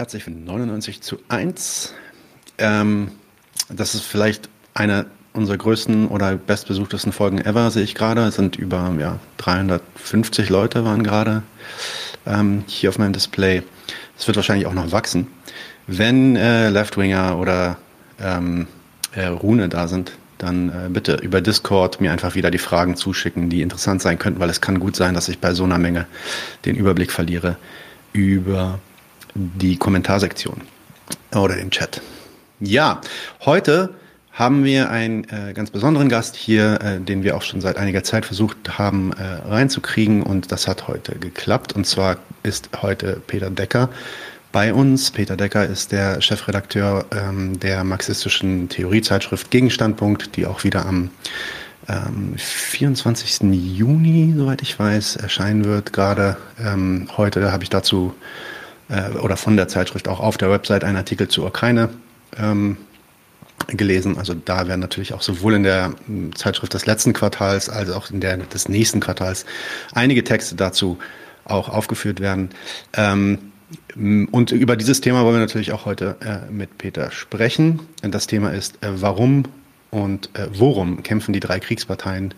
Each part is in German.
Herzlich willkommen 99 zu 1. Ähm, das ist vielleicht eine unserer größten oder bestbesuchtesten Folgen ever, sehe ich gerade. Es sind über ja, 350 Leute waren gerade ähm, hier auf meinem Display. Es wird wahrscheinlich auch noch wachsen. Wenn äh, Leftwinger oder ähm, äh, Rune da sind, dann äh, bitte über Discord mir einfach wieder die Fragen zuschicken, die interessant sein könnten, weil es kann gut sein, dass ich bei so einer Menge den Überblick verliere über die Kommentarsektion oder den Chat. Ja, heute haben wir einen äh, ganz besonderen Gast hier, äh, den wir auch schon seit einiger Zeit versucht haben äh, reinzukriegen und das hat heute geklappt. Und zwar ist heute Peter Decker bei uns. Peter Decker ist der Chefredakteur ähm, der marxistischen Theoriezeitschrift Gegenstandpunkt, die auch wieder am ähm, 24. Juni, soweit ich weiß, erscheinen wird. Gerade ähm, heute habe ich dazu äh, oder von der Zeitschrift auch auf der Website einen Artikel zur Ukraine ähm, gelesen. Also da werden natürlich auch sowohl in der hm, Zeitschrift des letzten Quartals als auch in der des nächsten Quartals einige Texte dazu auch aufgeführt werden. Ähm, und über dieses Thema wollen wir natürlich auch heute äh, mit Peter sprechen. Das Thema ist, äh, warum und äh, worum kämpfen die drei Kriegsparteien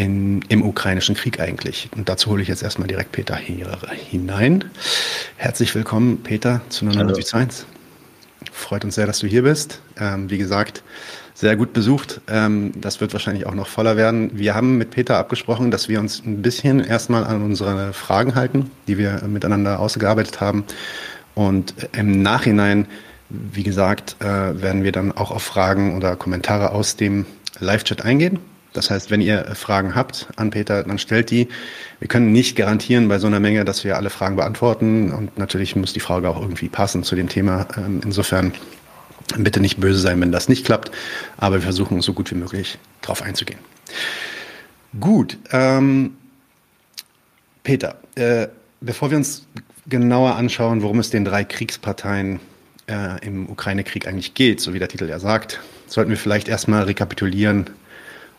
in, im ukrainischen Krieg eigentlich? Und dazu hole ich jetzt erstmal direkt Peter hier hinein. Herzlich willkommen, Peter, zu 99.1. Freut uns sehr, dass du hier bist. Ähm, wie gesagt, sehr gut besucht. Ähm, das wird wahrscheinlich auch noch voller werden. Wir haben mit Peter abgesprochen, dass wir uns ein bisschen erstmal an unsere Fragen halten, die wir miteinander ausgearbeitet haben. Und im Nachhinein, wie gesagt, äh, werden wir dann auch auf Fragen oder Kommentare aus dem Live-Chat eingehen. Das heißt, wenn ihr Fragen habt an Peter, dann stellt die. Wir können nicht garantieren bei so einer Menge, dass wir alle Fragen beantworten. Und natürlich muss die Frage auch irgendwie passen zu dem Thema. Ähm, insofern bitte nicht böse sein, wenn das nicht klappt. Aber wir versuchen so gut wie möglich darauf einzugehen. Gut. Ähm, Peter, äh, bevor wir uns genauer anschauen, worum es den drei Kriegsparteien äh, im Ukraine-Krieg eigentlich geht, so wie der Titel ja sagt, sollten wir vielleicht erstmal rekapitulieren,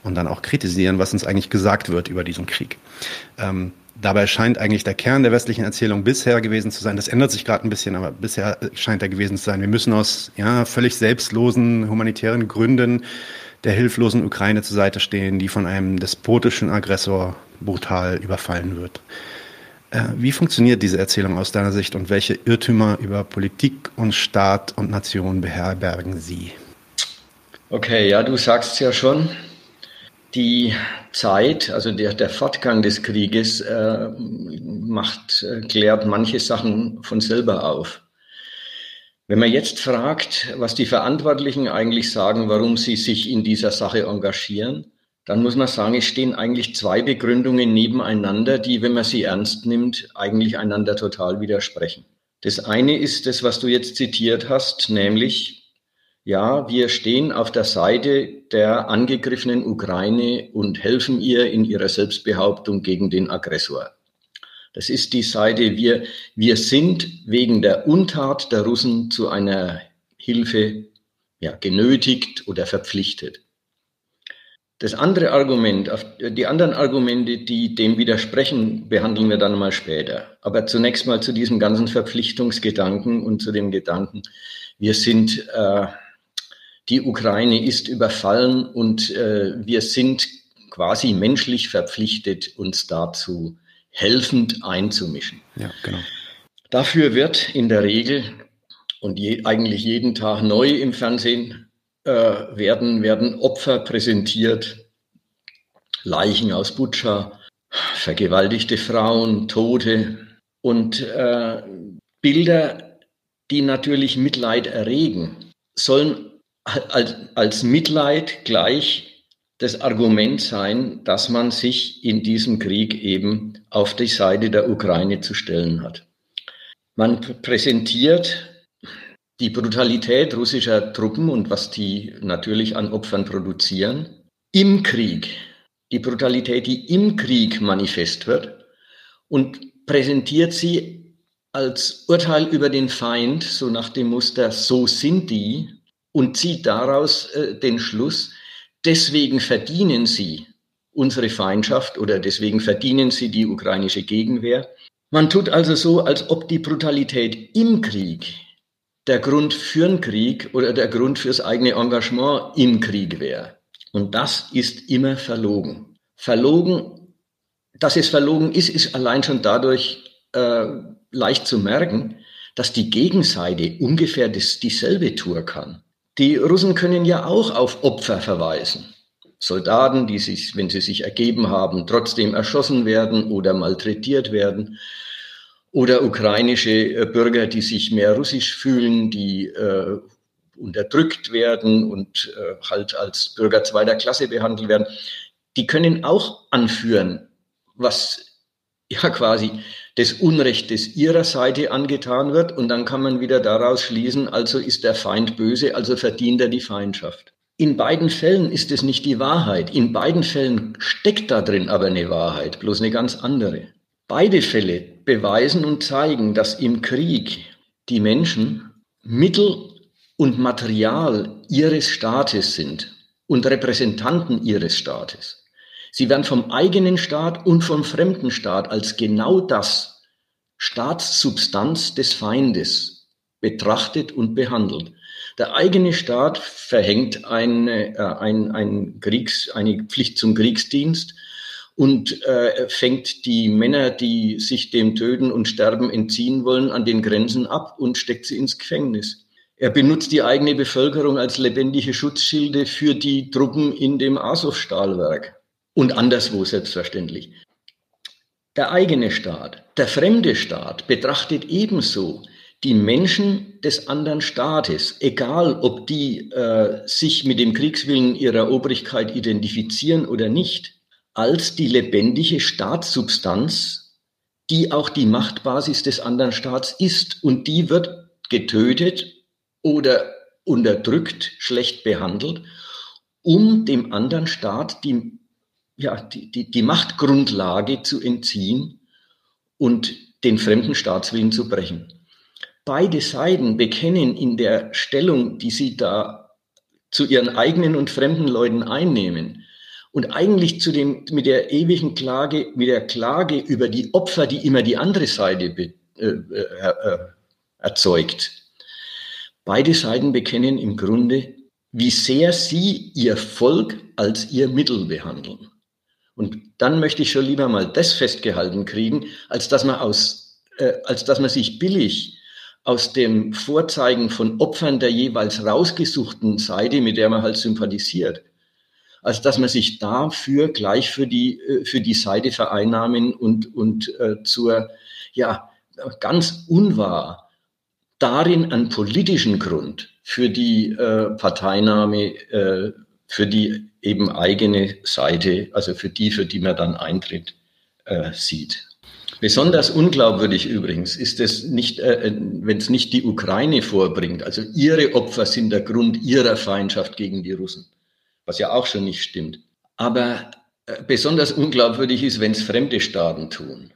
und dann auch kritisieren, was uns eigentlich gesagt wird über diesen Krieg. Ähm, dabei scheint eigentlich der Kern der westlichen Erzählung bisher gewesen zu sein, das ändert sich gerade ein bisschen, aber bisher scheint er gewesen zu sein, wir müssen aus ja, völlig selbstlosen humanitären Gründen der hilflosen Ukraine zur Seite stehen, die von einem despotischen Aggressor brutal überfallen wird. Äh, wie funktioniert diese Erzählung aus deiner Sicht und welche Irrtümer über Politik und Staat und Nation beherbergen sie? Okay, ja, du sagst ja schon, die Zeit, also der, der Fortgang des Krieges, äh, macht, äh, klärt manche Sachen von selber auf. Wenn man jetzt fragt, was die Verantwortlichen eigentlich sagen, warum sie sich in dieser Sache engagieren, dann muss man sagen, es stehen eigentlich zwei Begründungen nebeneinander, die, wenn man sie ernst nimmt, eigentlich einander total widersprechen. Das eine ist das, was du jetzt zitiert hast, nämlich ja, wir stehen auf der Seite der angegriffenen Ukraine und helfen ihr in ihrer Selbstbehauptung gegen den Aggressor. Das ist die Seite, wir, wir sind wegen der Untat der Russen zu einer Hilfe ja, genötigt oder verpflichtet. Das andere Argument, die anderen Argumente, die dem widersprechen, behandeln wir dann mal später. Aber zunächst mal zu diesem ganzen Verpflichtungsgedanken und zu dem Gedanken, wir sind äh, die Ukraine ist überfallen und äh, wir sind quasi menschlich verpflichtet, uns dazu helfend einzumischen. Ja, genau. Dafür wird in der Regel und je, eigentlich jeden Tag neu im Fernsehen äh, werden, werden Opfer präsentiert, Leichen aus Butscha, vergewaltigte Frauen, Tote und äh, Bilder, die natürlich Mitleid erregen, sollen als, als Mitleid gleich das Argument sein, dass man sich in diesem Krieg eben auf die Seite der Ukraine zu stellen hat. Man präsentiert die Brutalität russischer Truppen und was die natürlich an Opfern produzieren im Krieg. Die Brutalität, die im Krieg manifest wird und präsentiert sie als Urteil über den Feind, so nach dem Muster, so sind die, und zieht daraus äh, den Schluss, deswegen verdienen sie unsere Feindschaft oder deswegen verdienen sie die ukrainische Gegenwehr. Man tut also so, als ob die Brutalität im Krieg der Grund für den Krieg oder der Grund fürs eigene Engagement im Krieg wäre. Und das ist immer verlogen. Verlogen, dass es verlogen ist, ist allein schon dadurch äh, leicht zu merken, dass die Gegenseite ungefähr das, dieselbe Tour kann. Die Russen können ja auch auf Opfer verweisen. Soldaten, die sich, wenn sie sich ergeben haben, trotzdem erschossen werden oder malträtiert werden. Oder ukrainische äh, Bürger, die sich mehr russisch fühlen, die äh, unterdrückt werden und äh, halt als Bürger zweiter Klasse behandelt werden. Die können auch anführen, was ja quasi des Unrechtes ihrer Seite angetan wird. Und dann kann man wieder daraus schließen, also ist der Feind böse, also verdient er die Feindschaft. In beiden Fällen ist es nicht die Wahrheit. In beiden Fällen steckt da drin aber eine Wahrheit, bloß eine ganz andere. Beide Fälle beweisen und zeigen, dass im Krieg die Menschen Mittel und Material ihres Staates sind und Repräsentanten ihres Staates. Sie werden vom eigenen Staat und vom fremden Staat als genau das Staatssubstanz des Feindes betrachtet und behandelt. Der eigene Staat verhängt eine, äh, ein, ein Kriegs, eine Pflicht zum Kriegsdienst und äh, fängt die Männer, die sich dem Töten und Sterben entziehen wollen, an den Grenzen ab und steckt sie ins Gefängnis. Er benutzt die eigene Bevölkerung als lebendige Schutzschilde für die Truppen in dem Azov-Stahlwerk und anderswo selbstverständlich. Der eigene Staat, der fremde Staat betrachtet ebenso die Menschen des anderen Staates, egal ob die äh, sich mit dem Kriegswillen ihrer Obrigkeit identifizieren oder nicht, als die lebendige Staatssubstanz, die auch die Machtbasis des anderen Staats ist. Und die wird getötet oder unterdrückt, schlecht behandelt, um dem anderen Staat die, ja, die, die, die Machtgrundlage zu entziehen und den fremden Staatswillen zu brechen beide Seiten bekennen in der Stellung, die sie da zu ihren eigenen und fremden Leuten einnehmen und eigentlich zu dem, mit der ewigen Klage, mit der Klage über die Opfer, die immer die andere Seite be, äh, äh, äh, erzeugt. Beide Seiten bekennen im Grunde, wie sehr sie ihr Volk als ihr Mittel behandeln. Und dann möchte ich schon lieber mal das festgehalten kriegen, als dass man aus, äh, als dass man sich billig aus dem Vorzeigen von Opfern der jeweils rausgesuchten Seite, mit der man halt sympathisiert, als dass man sich dafür gleich für die, äh, für die Seite vereinnahmen und, und äh, zur, ja, ganz unwahr darin einen politischen Grund für die äh, Parteinahme, äh, für die eben eigene Seite, also für die, für die man dann eintritt, äh, sieht. Besonders unglaubwürdig übrigens ist es nicht, äh, äh wenn es nicht die Ukraine vorbringt. Also ihre Opfer sind der Grund ihrer Feindschaft gegen die Russen, was ja auch schon nicht stimmt. Aber äh, besonders unglaubwürdig ist, wenn es fremde Staaten tun.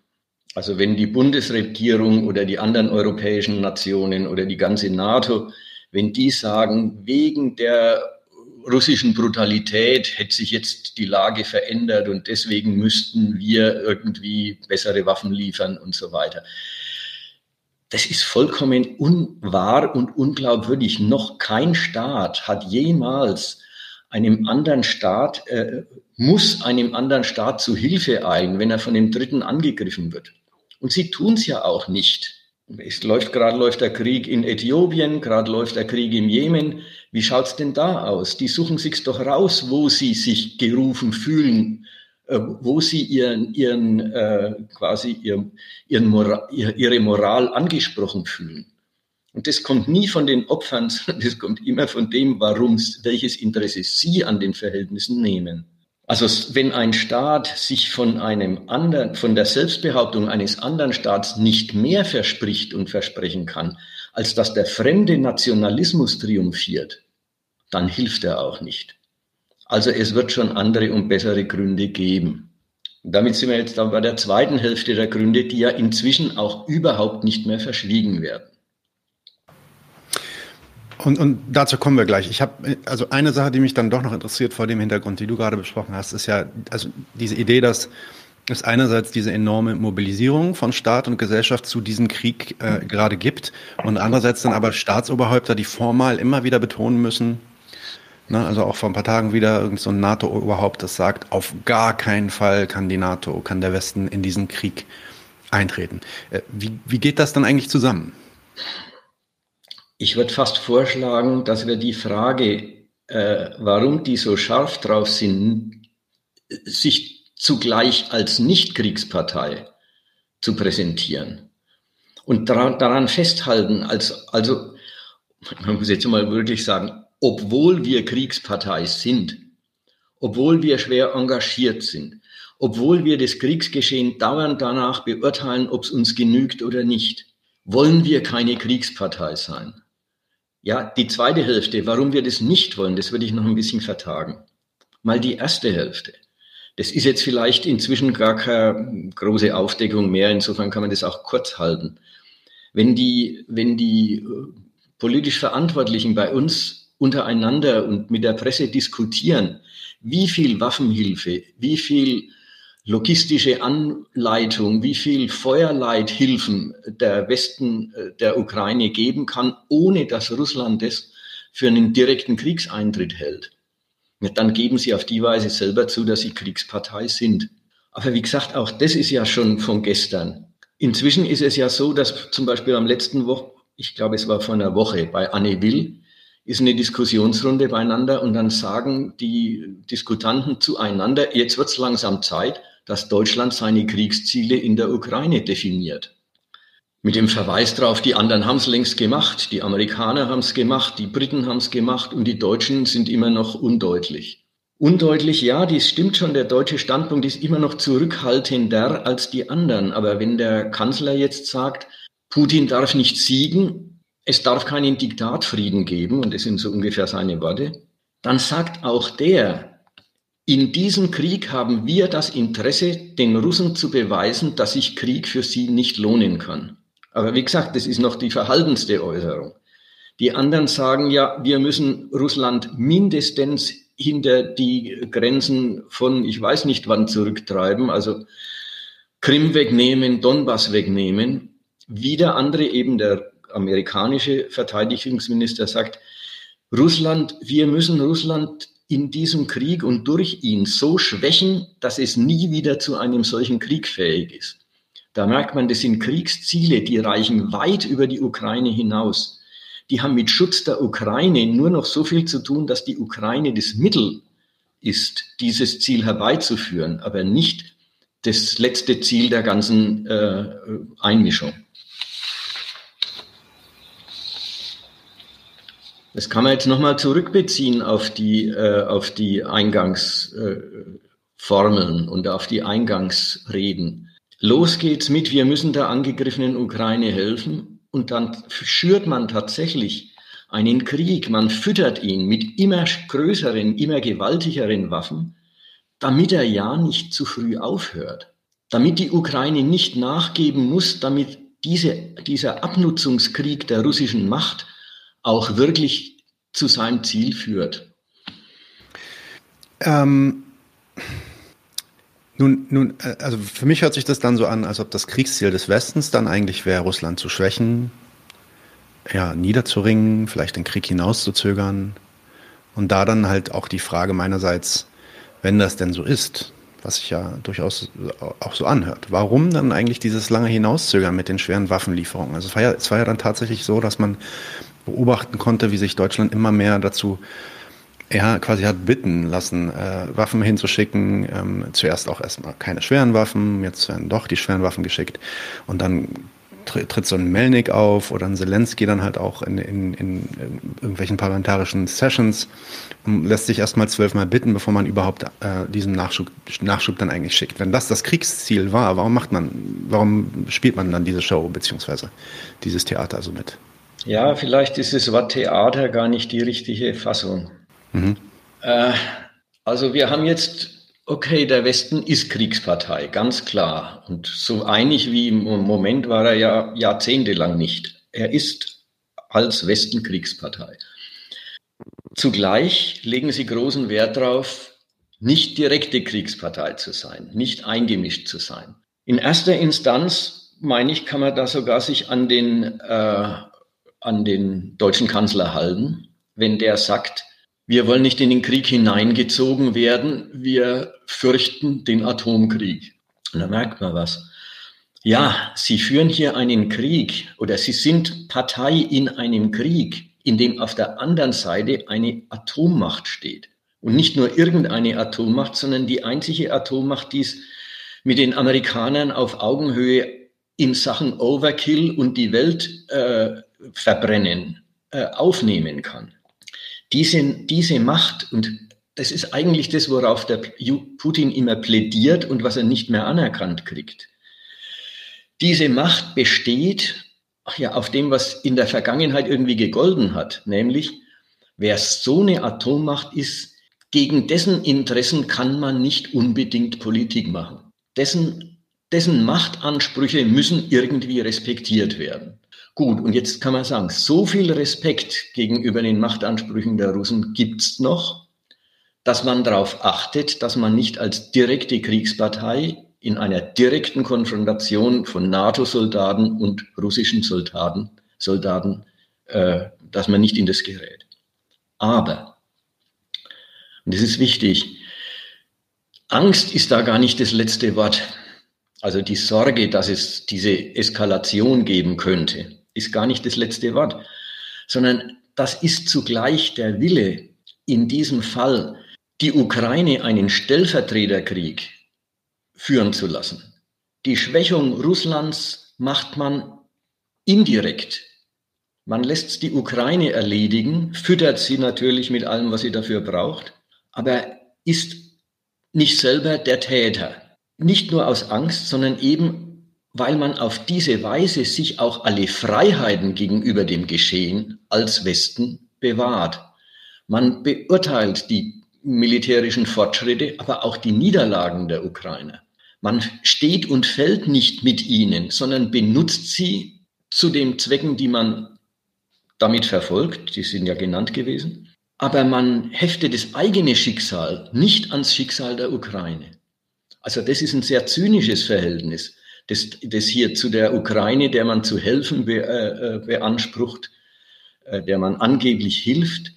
Also wenn die Bundesregierung oder die anderen europäischen Nationen oder die ganze NATO, wenn die sagen, wegen der russischen Brutalität hätte sich jetzt die Lage verändert und deswegen müssten wir irgendwie bessere Waffen liefern und so weiter. Das ist vollkommen unwahr und unglaubwürdig. Noch kein Staat hat jemals einem anderen Staat, äh, muss einem anderen Staat zu Hilfe eilen, wenn er von dem Dritten angegriffen wird. Und sie tun es ja auch nicht. Es läuft gerade läuft der Krieg in Äthiopien, gerade läuft der Krieg im Jemen. Wie schaut's denn da aus? Die suchen sich's doch raus, wo sie sich gerufen fühlen, äh, wo sie ihren, ihren äh, quasi ihren, ihren Moral, ihre Moral angesprochen fühlen. Und das kommt nie von den Opfern, sondern das kommt immer von dem, warum, welches Interesse sie an den Verhältnissen nehmen. Also wenn ein Staat sich von einem anderen, von der Selbstbehauptung eines anderen Staats nicht mehr verspricht und versprechen kann, als dass der fremde Nationalismus triumphiert, dann hilft er auch nicht. Also es wird schon andere und bessere Gründe geben. Und damit sind wir jetzt dann bei der zweiten Hälfte der Gründe, die ja inzwischen auch überhaupt nicht mehr verschwiegen werden. Und, und dazu kommen wir gleich. Ich habe also eine Sache, die mich dann doch noch interessiert vor dem Hintergrund, die du gerade besprochen hast, ist ja also diese Idee, dass es einerseits diese enorme Mobilisierung von Staat und Gesellschaft zu diesem Krieg äh, gerade gibt und andererseits dann aber Staatsoberhäupter, die formal immer wieder betonen müssen, ne, also auch vor ein paar Tagen wieder irgend so ein NATO-Oberhaupt, das sagt, auf gar keinen Fall kann die NATO, kann der Westen in diesen Krieg eintreten. Äh, wie, wie geht das dann eigentlich zusammen? Ich würde fast vorschlagen, dass wir die Frage, äh, warum die so scharf drauf sind, sich zugleich als Nichtkriegspartei zu präsentieren und daran, daran festhalten, als, also man muss jetzt mal wirklich sagen, obwohl wir Kriegspartei sind, obwohl wir schwer engagiert sind, obwohl wir das Kriegsgeschehen dauernd danach beurteilen, ob es uns genügt oder nicht, wollen wir keine Kriegspartei sein. Ja, die zweite Hälfte, warum wir das nicht wollen, das würde ich noch ein bisschen vertagen. Mal die erste Hälfte. Das ist jetzt vielleicht inzwischen gar keine große Aufdeckung mehr. Insofern kann man das auch kurz halten. Wenn die, wenn die äh, politisch Verantwortlichen bei uns untereinander und mit der Presse diskutieren, wie viel Waffenhilfe, wie viel logistische Anleitung, wie viel Feuerleithilfen der Westen äh, der Ukraine geben kann, ohne dass Russland das für einen direkten Kriegseintritt hält dann geben sie auf die Weise selber zu, dass sie Kriegspartei sind. Aber wie gesagt, auch das ist ja schon von gestern. Inzwischen ist es ja so, dass zum Beispiel am letzten Woche, ich glaube, es war vor einer Woche, bei Anne Will, ist eine Diskussionsrunde beieinander und dann sagen die Diskutanten zueinander, jetzt wird es langsam Zeit, dass Deutschland seine Kriegsziele in der Ukraine definiert mit dem Verweis darauf, die anderen haben es längst gemacht, die Amerikaner haben es gemacht, die Briten haben es gemacht und die Deutschen sind immer noch undeutlich. Undeutlich, ja, dies stimmt schon, der deutsche Standpunkt ist immer noch zurückhaltender als die anderen. Aber wenn der Kanzler jetzt sagt, Putin darf nicht siegen, es darf keinen Diktatfrieden geben, und das sind so ungefähr seine Worte, dann sagt auch der, in diesem Krieg haben wir das Interesse, den Russen zu beweisen, dass sich Krieg für sie nicht lohnen kann. Aber wie gesagt, das ist noch die verhaltenste Äußerung. Die anderen sagen ja, wir müssen Russland mindestens hinter die Grenzen von, ich weiß nicht wann, zurücktreiben, also Krim wegnehmen, Donbass wegnehmen. Wieder andere, eben der amerikanische Verteidigungsminister sagt, Russland, wir müssen Russland in diesem Krieg und durch ihn so schwächen, dass es nie wieder zu einem solchen Krieg fähig ist. Da merkt man, das sind Kriegsziele, die reichen weit über die Ukraine hinaus. Die haben mit Schutz der Ukraine nur noch so viel zu tun, dass die Ukraine das Mittel ist, dieses Ziel herbeizuführen, aber nicht das letzte Ziel der ganzen äh, Einmischung. Das kann man jetzt nochmal zurückbeziehen auf die, äh, auf die Eingangsformeln äh, und auf die Eingangsreden. Los geht's mit, wir müssen der angegriffenen Ukraine helfen. Und dann schürt man tatsächlich einen Krieg, man füttert ihn mit immer größeren, immer gewaltigeren Waffen, damit er ja nicht zu früh aufhört, damit die Ukraine nicht nachgeben muss, damit diese, dieser Abnutzungskrieg der russischen Macht auch wirklich zu seinem Ziel führt. Ähm, nun, nun, äh, also für mich hört sich das dann so an, als ob das Kriegsziel des Westens dann eigentlich wäre, Russland zu schwächen, ja, niederzuringen, vielleicht den Krieg hinauszuzögern. Und da dann halt auch die Frage meinerseits, wenn das denn so ist, was sich ja durchaus auch so anhört, warum dann eigentlich dieses lange Hinauszögern mit den schweren Waffenlieferungen? Also es war ja, es war ja dann tatsächlich so, dass man beobachten konnte, wie sich Deutschland immer mehr dazu ja, quasi hat bitten lassen, äh, Waffen hinzuschicken. Ähm, zuerst auch erstmal keine schweren Waffen, jetzt werden doch die schweren Waffen geschickt. Und dann tritt so ein Melnik auf oder ein Zelensky dann halt auch in, in, in, irgendwelchen parlamentarischen Sessions und lässt sich erstmal zwölfmal bitten, bevor man überhaupt äh, diesen Nachschub, Nachschub dann eigentlich schickt. Wenn das das Kriegsziel war, warum macht man, warum spielt man dann diese Show beziehungsweise dieses Theater so mit? Ja, vielleicht ist das Wort Theater gar nicht die richtige Fassung. Mhm. Äh, also wir haben jetzt, okay, der Westen ist Kriegspartei, ganz klar. Und so einig wie im Moment war er ja jahrzehntelang nicht. Er ist als Westen Kriegspartei. Zugleich legen sie großen Wert darauf, nicht direkte Kriegspartei zu sein, nicht eingemischt zu sein. In erster Instanz, meine ich, kann man da sogar sich an den, äh, an den deutschen Kanzler halten, wenn der sagt, wir wollen nicht in den Krieg hineingezogen werden, wir fürchten den Atomkrieg. Und da merkt man was. Ja, Sie führen hier einen Krieg oder Sie sind Partei in einem Krieg, in dem auf der anderen Seite eine Atommacht steht. Und nicht nur irgendeine Atommacht, sondern die einzige Atommacht, die es mit den Amerikanern auf Augenhöhe in Sachen Overkill und die Welt äh, verbrennen äh, aufnehmen kann. Diese, diese Macht, und das ist eigentlich das, worauf der Putin immer plädiert und was er nicht mehr anerkannt kriegt. Diese Macht besteht ja auf dem, was in der Vergangenheit irgendwie gegolten hat, nämlich wer so eine Atommacht ist, gegen dessen Interessen kann man nicht unbedingt Politik machen. Dessen, dessen Machtansprüche müssen irgendwie respektiert werden. Gut, und jetzt kann man sagen, so viel Respekt gegenüber den Machtansprüchen der Russen gibt's noch, dass man darauf achtet, dass man nicht als direkte Kriegspartei in einer direkten Konfrontation von NATO-Soldaten und russischen Soldaten, Soldaten äh, dass man nicht in das gerät. Aber, und das ist wichtig, Angst ist da gar nicht das letzte Wort. Also die Sorge, dass es diese Eskalation geben könnte ist gar nicht das letzte Wort, sondern das ist zugleich der Wille, in diesem Fall die Ukraine einen Stellvertreterkrieg führen zu lassen. Die Schwächung Russlands macht man indirekt. Man lässt die Ukraine erledigen, füttert sie natürlich mit allem, was sie dafür braucht, aber ist nicht selber der Täter. Nicht nur aus Angst, sondern eben weil man auf diese Weise sich auch alle Freiheiten gegenüber dem Geschehen als Westen bewahrt. Man beurteilt die militärischen Fortschritte, aber auch die Niederlagen der Ukraine. Man steht und fällt nicht mit ihnen, sondern benutzt sie zu den Zwecken, die man damit verfolgt. Die sind ja genannt gewesen. Aber man heftet das eigene Schicksal nicht ans Schicksal der Ukraine. Also das ist ein sehr zynisches Verhältnis das, das hier zu der Ukraine, der man zu helfen be, äh, äh, beansprucht, äh, der man angeblich hilft,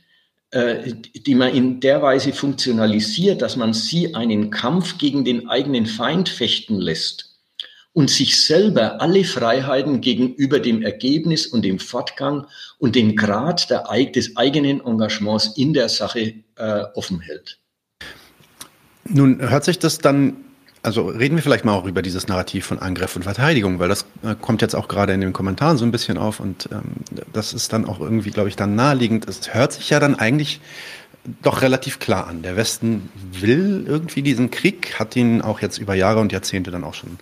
äh, die man in der Weise funktionalisiert, dass man sie einen Kampf gegen den eigenen Feind fechten lässt und sich selber alle Freiheiten gegenüber dem Ergebnis und dem Fortgang und dem Grad der, des eigenen Engagements in der Sache äh, offen hält. Nun hört sich das dann also reden wir vielleicht mal auch über dieses Narrativ von Angriff und Verteidigung, weil das äh, kommt jetzt auch gerade in den Kommentaren so ein bisschen auf und ähm, das ist dann auch irgendwie, glaube ich, dann naheliegend. Es hört sich ja dann eigentlich doch relativ klar an. Der Westen will irgendwie diesen Krieg, hat ihn auch jetzt über Jahre und Jahrzehnte dann auch schon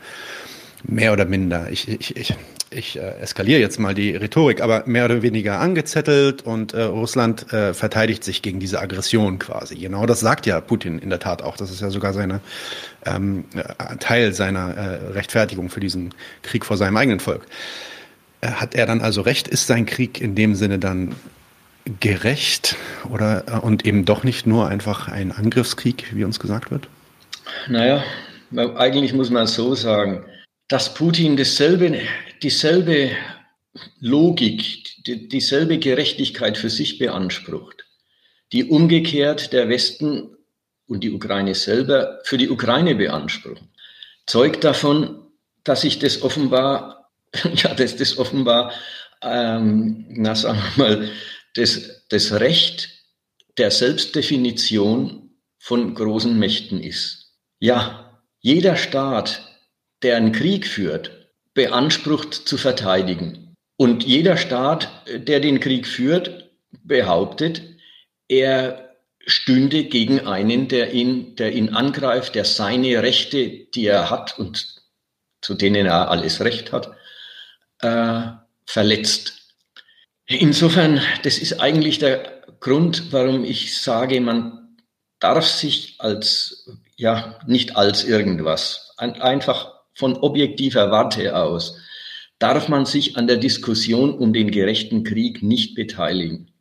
mehr oder minder. Ich, ich, ich ich äh, eskaliere jetzt mal die Rhetorik, aber mehr oder weniger angezettelt und äh, Russland äh, verteidigt sich gegen diese Aggression quasi. Genau das sagt ja Putin in der Tat auch. Das ist ja sogar seine ähm, äh, Teil seiner äh, Rechtfertigung für diesen Krieg vor seinem eigenen Volk. Äh, hat er dann also recht? Ist sein Krieg in dem Sinne dann gerecht oder äh, und eben doch nicht nur einfach ein Angriffskrieg, wie uns gesagt wird? Naja, eigentlich muss man so sagen, dass Putin dasselbe dieselbe Logik, die, dieselbe Gerechtigkeit für sich beansprucht, die umgekehrt der Westen und die Ukraine selber für die Ukraine beanspruchen, zeugt davon, dass sich das offenbar, ja, dass das offenbar, ähm, na sagen wir mal, das, das Recht der Selbstdefinition von großen Mächten ist. Ja, jeder Staat, der einen Krieg führt, beansprucht zu verteidigen. Und jeder Staat, der den Krieg führt, behauptet, er stünde gegen einen, der ihn, der ihn angreift, der seine Rechte, die er hat und zu denen er alles Recht hat, äh, verletzt. Insofern, das ist eigentlich der Grund, warum ich sage, man darf sich als, ja, nicht als irgendwas, einfach von objektiver Warte aus darf man sich an der Diskussion um den gerechten Krieg nicht beteiligen.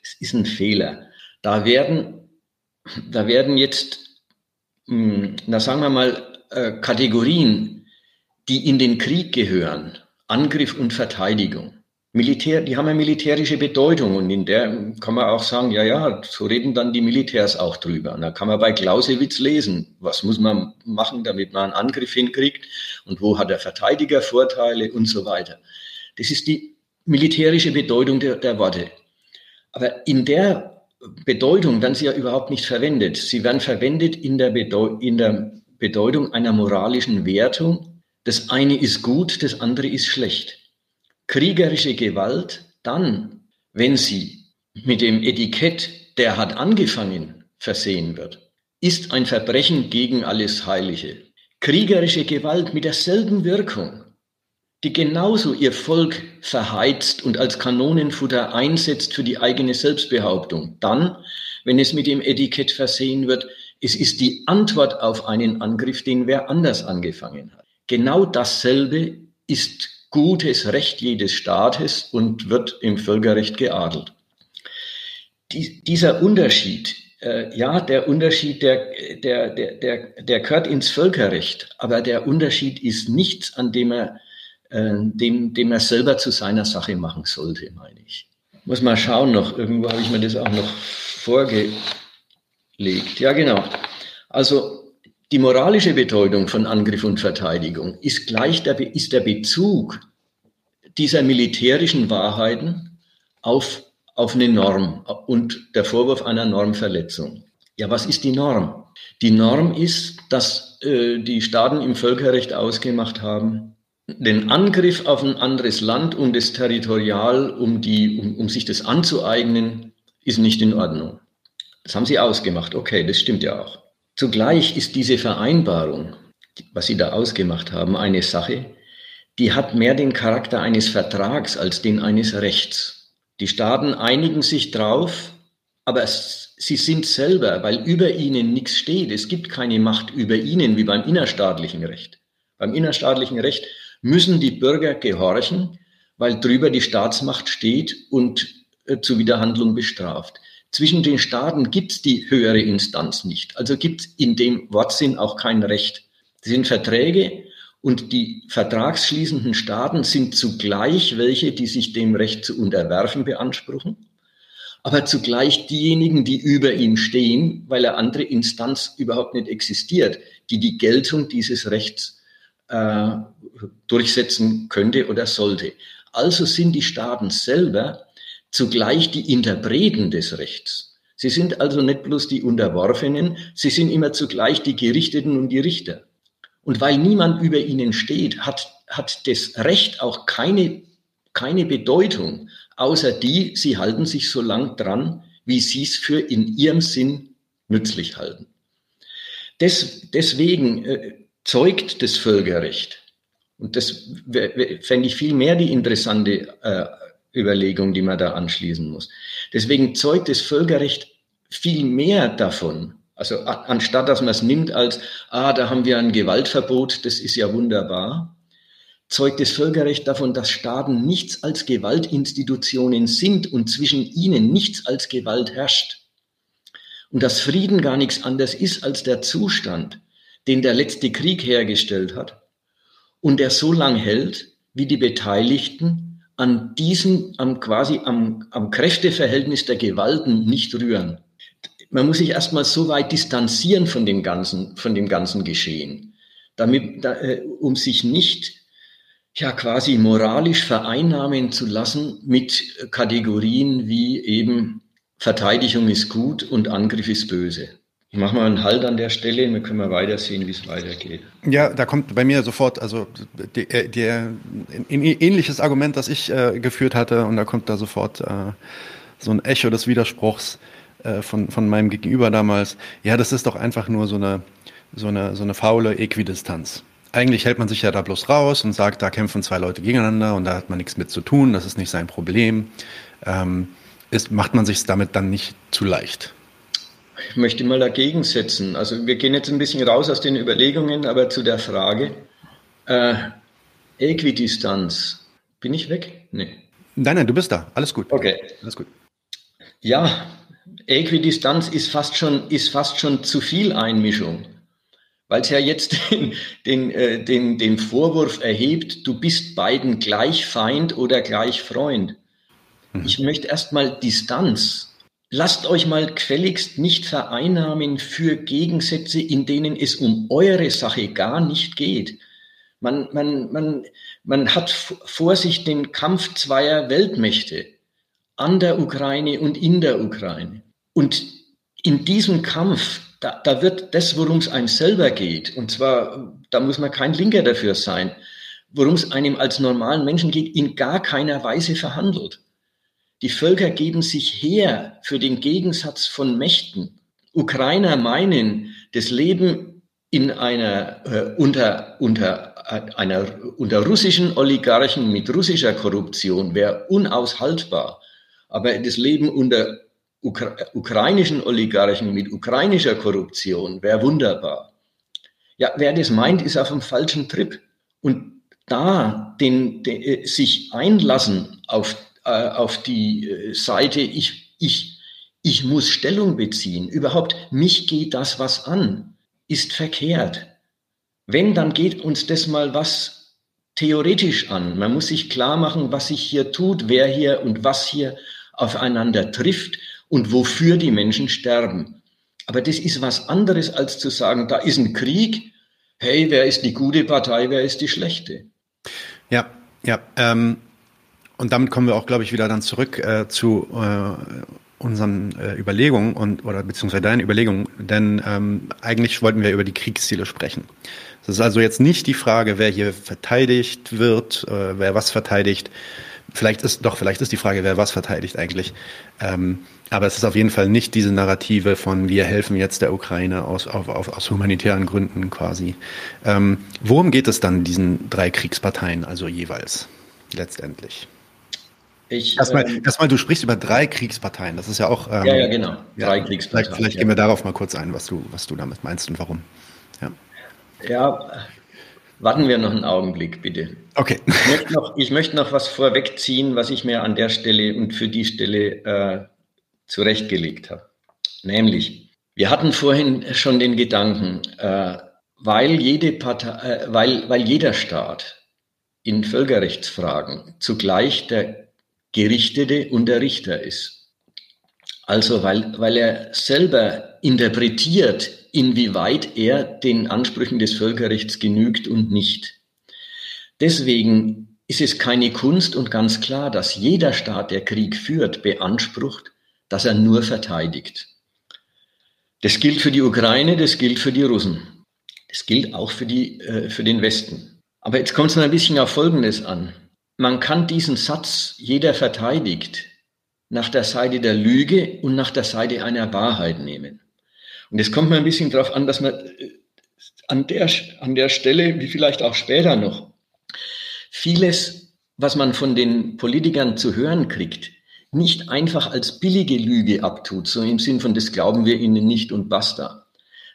Das ist ein Fehler. Da werden, da werden jetzt hm, na sagen wir mal, äh, Kategorien, die in den Krieg gehören, Angriff und Verteidigung. Militär, die haben eine militärische Bedeutung und in der kann man auch sagen, ja, ja, so reden dann die Militärs auch drüber. Und da kann man bei Clausewitz lesen, was muss man machen, damit man einen Angriff hinkriegt und wo hat der Verteidiger Vorteile und so weiter. Das ist die militärische Bedeutung der, der Worte. Aber in der Bedeutung werden sie ja überhaupt nicht verwendet. Sie werden verwendet in der, Bedeu in der Bedeutung einer moralischen Wertung. Das eine ist gut, das andere ist schlecht kriegerische Gewalt dann, wenn sie mit dem Etikett, der hat angefangen, versehen wird, ist ein Verbrechen gegen alles Heilige. Kriegerische Gewalt mit derselben Wirkung, die genauso ihr Volk verheizt und als Kanonenfutter einsetzt für die eigene Selbstbehauptung, dann, wenn es mit dem Etikett versehen wird, es ist die Antwort auf einen Angriff, den wer anders angefangen hat. Genau dasselbe ist gutes Recht jedes Staates und wird im Völkerrecht geadelt. Die, dieser Unterschied, äh, ja, der Unterschied, der, der, der, der, der gehört ins Völkerrecht, aber der Unterschied ist nichts, an dem er, äh, dem, dem er selber zu seiner Sache machen sollte, meine ich. Muss mal schauen noch, irgendwo habe ich mir das auch noch vorgelegt. Ja, genau. Also die moralische Bedeutung von Angriff und Verteidigung ist gleich der, ist der Bezug dieser militärischen Wahrheiten auf, auf eine Norm und der Vorwurf einer Normverletzung. Ja, was ist die Norm? Die Norm ist, dass äh, die Staaten im Völkerrecht ausgemacht haben, den Angriff auf ein anderes Land um das Territorial, um, die, um, um sich das anzueignen, ist nicht in Ordnung. Das haben sie ausgemacht. Okay, das stimmt ja auch. Zugleich ist diese Vereinbarung, was Sie da ausgemacht haben, eine Sache, die hat mehr den Charakter eines Vertrags als den eines Rechts. Die Staaten einigen sich drauf, aber sie sind selber, weil über ihnen nichts steht. Es gibt keine Macht über ihnen wie beim innerstaatlichen Recht. Beim innerstaatlichen Recht müssen die Bürger gehorchen, weil drüber die Staatsmacht steht und äh, zur Widerhandlung bestraft. Zwischen den Staaten gibt es die höhere Instanz nicht. Also gibt es in dem Wortsinn auch kein Recht. Das sind Verträge und die vertragsschließenden Staaten sind zugleich welche, die sich dem Recht zu unterwerfen beanspruchen, aber zugleich diejenigen, die über ihm stehen, weil eine andere Instanz überhaupt nicht existiert, die die Geltung dieses Rechts äh, durchsetzen könnte oder sollte. Also sind die Staaten selber zugleich die Interpreten des Rechts. Sie sind also nicht bloß die Unterworfenen, sie sind immer zugleich die Gerichteten und die Richter. Und weil niemand über ihnen steht, hat, hat das Recht auch keine, keine Bedeutung, außer die, sie halten sich so lang dran, wie sie es für in ihrem Sinn nützlich halten. Des, deswegen äh, zeugt das Völkerrecht, und das fände ich viel mehr die interessante äh, Überlegung, die man da anschließen muss. Deswegen zeugt das Völkerrecht viel mehr davon. Also anstatt dass man es nimmt als, ah, da haben wir ein Gewaltverbot, das ist ja wunderbar, zeugt das Völkerrecht davon, dass Staaten nichts als Gewaltinstitutionen sind und zwischen ihnen nichts als Gewalt herrscht. Und dass Frieden gar nichts anderes ist als der Zustand, den der letzte Krieg hergestellt hat und der so lang hält, wie die Beteiligten an diesem, am quasi am, am Kräfteverhältnis der Gewalten nicht rühren. Man muss sich erstmal so weit distanzieren von dem ganzen, von dem ganzen Geschehen, damit, da, äh, um sich nicht ja quasi moralisch vereinnahmen zu lassen mit Kategorien wie eben Verteidigung ist gut und Angriff ist böse. Ich mache mal einen Halt an der Stelle, dann können wir weitersehen, wie es weitergeht. Ja, da kommt bei mir sofort, also der, äh, der ähnliches Argument, das ich äh, geführt hatte, und da kommt da sofort äh, so ein Echo des Widerspruchs äh, von, von meinem Gegenüber damals. Ja, das ist doch einfach nur so eine, so eine, so eine faule Äquidistanz. Eigentlich hält man sich ja da bloß raus und sagt, da kämpfen zwei Leute gegeneinander und da hat man nichts mit zu tun, das ist nicht sein Problem. Ähm, ist, macht man sich damit dann nicht zu leicht? Ich möchte mal dagegen setzen. Also wir gehen jetzt ein bisschen raus aus den Überlegungen, aber zu der Frage. Äh, Äquidistanz. Bin ich weg? Nee. Nein, nein, du bist da. Alles gut. Okay. Alles gut. Ja, Äquidistanz ist fast schon, ist fast schon zu viel Einmischung. weil es ja jetzt den, den, äh, den, den Vorwurf erhebt, du bist beiden gleich Feind oder gleich Freund. Mhm. Ich möchte erstmal Distanz. Lasst euch mal quelligst nicht vereinnahmen für Gegensätze, in denen es um eure Sache gar nicht geht. Man, man, man, man hat vor sich den Kampf zweier Weltmächte an der Ukraine und in der Ukraine. Und in diesem Kampf da, da wird das, worum es einem selber geht, und zwar, da muss man kein Linker dafür sein, worum es einem als normalen Menschen geht, in gar keiner Weise verhandelt. Die Völker geben sich her für den Gegensatz von Mächten. Ukrainer meinen, das Leben in einer, äh, unter, unter, äh, einer, unter russischen Oligarchen mit russischer Korruption wäre unaushaltbar. Aber das Leben unter Ukra ukrainischen Oligarchen mit ukrainischer Korruption wäre wunderbar. Ja, wer das meint, ist auf dem falschen Trip. Und da den, den äh, sich einlassen auf, äh, auf die äh, Seite, ich, ich, ich muss Stellung beziehen, überhaupt mich geht das was an, ist verkehrt. Wenn, dann geht uns das mal was theoretisch an. Man muss sich klar machen, was sich hier tut, wer hier und was hier aufeinander trifft und wofür die Menschen sterben. Aber das ist was anderes, als zu sagen, da ist ein Krieg. Hey, wer ist die gute Partei, wer ist die schlechte? Ja, ja. Ähm, und damit kommen wir auch, glaube ich, wieder dann zurück äh, zu äh, unseren äh, Überlegungen und oder beziehungsweise deinen Überlegungen. Denn ähm, eigentlich wollten wir über die Kriegsziele sprechen. Das ist also jetzt nicht die Frage, wer hier verteidigt wird, äh, wer was verteidigt. Vielleicht ist doch, vielleicht ist die Frage, wer was verteidigt eigentlich. Ähm, aber es ist auf jeden Fall nicht diese Narrative von wir helfen jetzt der Ukraine aus, auf, auf, aus humanitären Gründen quasi. Ähm, worum geht es dann diesen drei Kriegsparteien also jeweils letztendlich? Ich, erstmal, ähm, erstmal, du sprichst über drei Kriegsparteien. Das ist ja auch. Ähm, ja, ja, genau. Drei ja, Kriegsparteien. Vielleicht, vielleicht ja. gehen wir darauf mal kurz ein, was du, was du damit meinst und warum. Ja. ja, warten wir noch einen Augenblick, bitte. Okay. Ich möchte noch, ich möchte noch was vorwegziehen, was ich mir an der Stelle und für die Stelle äh, zurechtgelegt habe. Nämlich, wir hatten vorhin schon den Gedanken, äh, weil, jede Partei, äh, weil, weil jeder Staat in Völkerrechtsfragen zugleich der Gerichtete und der Richter ist. Also weil, weil er selber interpretiert, inwieweit er den Ansprüchen des Völkerrechts genügt und nicht. Deswegen ist es keine Kunst und ganz klar, dass jeder Staat, der Krieg führt, beansprucht, dass er nur verteidigt. Das gilt für die Ukraine, das gilt für die Russen. Das gilt auch für, die, äh, für den Westen. Aber jetzt kommt es noch ein bisschen auf Folgendes an. Man kann diesen Satz, jeder verteidigt, nach der Seite der Lüge und nach der Seite einer Wahrheit nehmen. Und es kommt mir ein bisschen darauf an, dass man äh, an der, an der Stelle, wie vielleicht auch später noch, vieles, was man von den Politikern zu hören kriegt, nicht einfach als billige Lüge abtut, so im Sinn von, das glauben wir ihnen nicht und basta,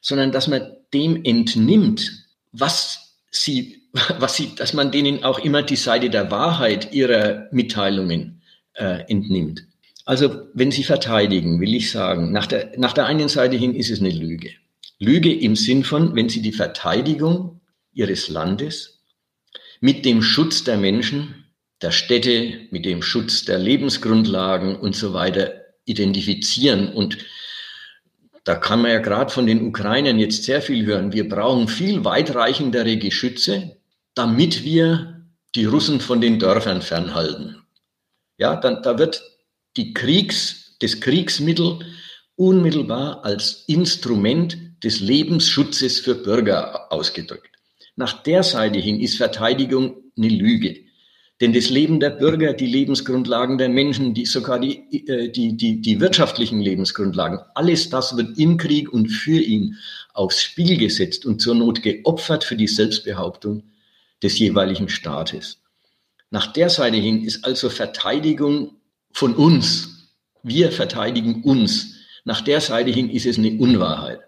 sondern dass man dem entnimmt, was sie, was sie, dass man denen auch immer die Seite der Wahrheit ihrer Mitteilungen äh, entnimmt. Also, wenn sie verteidigen, will ich sagen, nach der, nach der einen Seite hin ist es eine Lüge. Lüge im Sinn von, wenn sie die Verteidigung ihres Landes mit dem Schutz der Menschen der Städte, mit dem Schutz der Lebensgrundlagen und so weiter identifizieren. Und da kann man ja gerade von den Ukrainern jetzt sehr viel hören. Wir brauchen viel weitreichendere Geschütze, damit wir die Russen von den Dörfern fernhalten. Ja, dann, da wird die Kriegs, das Kriegsmittel unmittelbar als Instrument des Lebensschutzes für Bürger ausgedrückt. Nach der Seite hin ist Verteidigung eine Lüge. Denn das Leben der Bürger, die Lebensgrundlagen der Menschen, die, sogar die, äh, die, die, die wirtschaftlichen Lebensgrundlagen, alles das wird im Krieg und für ihn aufs Spiel gesetzt und zur Not geopfert für die Selbstbehauptung des jeweiligen Staates. Nach der Seite hin ist also Verteidigung von uns. Wir verteidigen uns. Nach der Seite hin ist es eine Unwahrheit.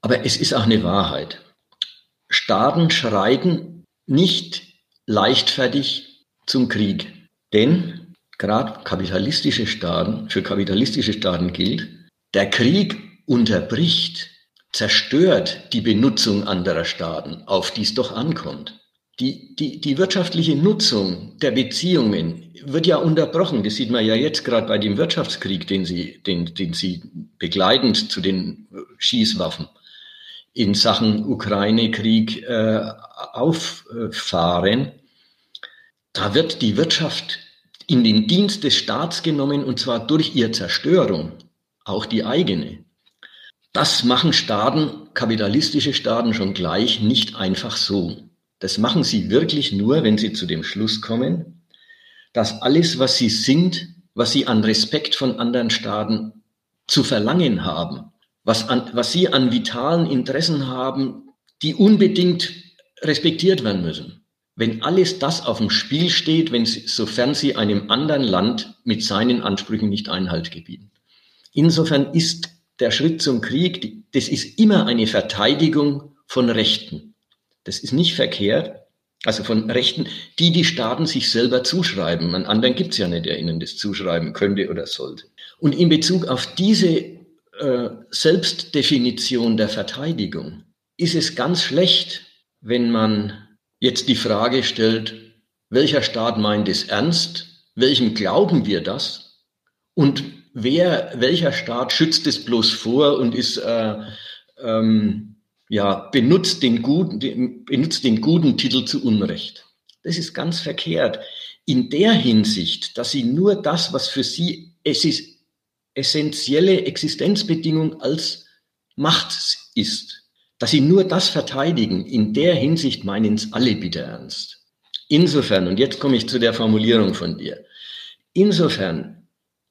Aber es ist auch eine Wahrheit. Staaten schreiten nicht leichtfertig zum Krieg. Denn gerade kapitalistische Staaten, für kapitalistische Staaten gilt, der Krieg unterbricht zerstört die Benutzung anderer Staaten, auf die es doch ankommt. Die, die, die wirtschaftliche Nutzung der Beziehungen wird ja unterbrochen. Das sieht man ja jetzt gerade bei dem Wirtschaftskrieg, den Sie, den, den Sie begleitend zu den Schießwaffen in Sachen Ukraine-Krieg äh, auffahren. Da wird die Wirtschaft in den Dienst des Staats genommen und zwar durch ihre Zerstörung, auch die eigene. Das machen Staaten, kapitalistische Staaten schon gleich nicht einfach so. Das machen sie wirklich nur, wenn sie zu dem Schluss kommen, dass alles, was sie sind, was sie an Respekt von anderen Staaten zu verlangen haben, was, an, was sie an vitalen Interessen haben, die unbedingt respektiert werden müssen. Wenn alles das auf dem Spiel steht, wenn sie, sofern sie einem anderen Land mit seinen Ansprüchen nicht Einhalt gebieten. Insofern ist der Schritt zum Krieg, das ist immer eine Verteidigung von Rechten. Das ist nicht verkehrt, also von Rechten, die die Staaten sich selber zuschreiben. An anderen gibt es ja nicht, der ihnen das zuschreiben könnte oder sollte. Und in Bezug auf diese äh, Selbstdefinition der Verteidigung ist es ganz schlecht, wenn man jetzt die Frage stellt, welcher Staat meint es ernst? Welchem glauben wir das? Und wer, welcher Staat schützt es bloß vor und ist äh, ähm, ja, benutzt den guten, benutzt den guten Titel zu Unrecht. Das ist ganz verkehrt. In der Hinsicht, dass sie nur das, was für sie es ist, essentielle Existenzbedingung als Macht ist, dass sie nur das verteidigen, in der Hinsicht meinen es alle bitte ernst. Insofern, und jetzt komme ich zu der Formulierung von dir, insofern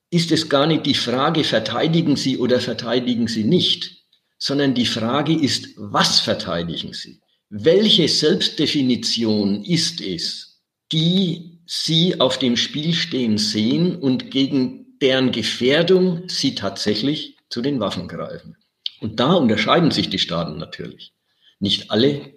ist es gar nicht die Frage, verteidigen Sie oder verteidigen Sie nicht, sondern die Frage ist, was verteidigen Sie? Welche Selbstdefinition ist es, die Sie auf dem Spiel stehen sehen und gegen deren Gefährdung Sie tatsächlich zu den Waffen greifen? Und da unterscheiden sich die Staaten natürlich. Nicht alle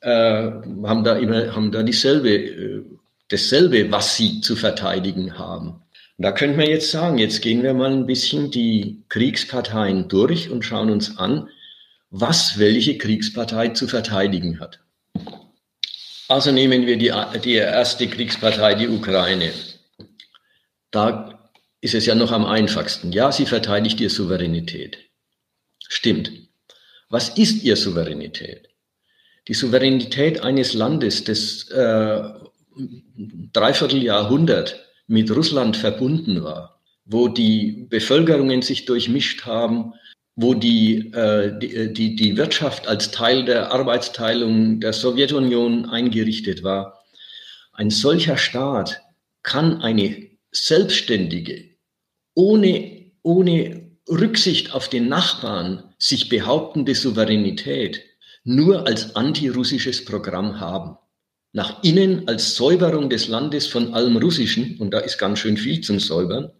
äh, haben da immer haben da dieselbe, äh, dasselbe, was sie zu verteidigen haben. Da könnte man jetzt sagen, jetzt gehen wir mal ein bisschen die Kriegsparteien durch und schauen uns an, was welche Kriegspartei zu verteidigen hat. Also nehmen wir die, die erste Kriegspartei, die Ukraine. Da ist es ja noch am einfachsten. Ja, sie verteidigt ihr Souveränität. Stimmt. Was ist ihr Souveränität? Die Souveränität eines Landes, das äh, dreiviertel Jahrhundert mit Russland verbunden war, wo die Bevölkerungen sich durchmischt haben, wo die, äh, die, äh, die, die Wirtschaft als Teil der Arbeitsteilung der Sowjetunion eingerichtet war. Ein solcher Staat kann eine selbstständige, ohne, ohne Rücksicht auf den Nachbarn sich behauptende Souveränität nur als antirussisches Programm haben nach innen als Säuberung des Landes von allem Russischen, und da ist ganz schön viel zum Säubern,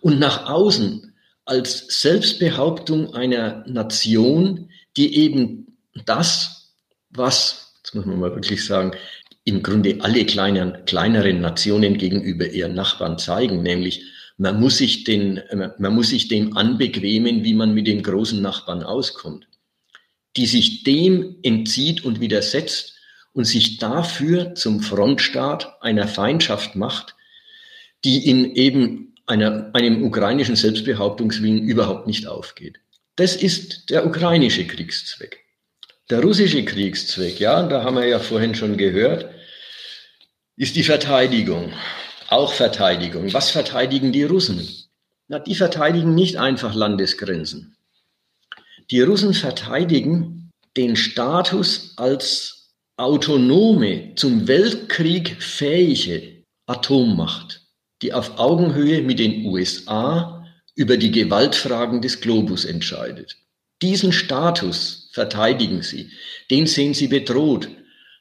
und nach außen als Selbstbehauptung einer Nation, die eben das, was, jetzt muss man mal wirklich sagen, im Grunde alle kleinen, kleineren Nationen gegenüber ihren Nachbarn zeigen, nämlich man muss sich den, man muss sich dem anbequemen, wie man mit den großen Nachbarn auskommt, die sich dem entzieht und widersetzt und sich dafür zum Frontstaat einer Feindschaft macht, die in eben einer, einem ukrainischen Selbstbehauptungswillen überhaupt nicht aufgeht. Das ist der ukrainische Kriegszweck. Der russische Kriegszweck, ja, da haben wir ja vorhin schon gehört, ist die Verteidigung. Auch Verteidigung. Was verteidigen die Russen? Na, die verteidigen nicht einfach Landesgrenzen. Die Russen verteidigen den Status als autonome, zum Weltkrieg fähige Atommacht, die auf Augenhöhe mit den USA über die Gewaltfragen des Globus entscheidet. Diesen Status verteidigen sie. Den sehen sie bedroht.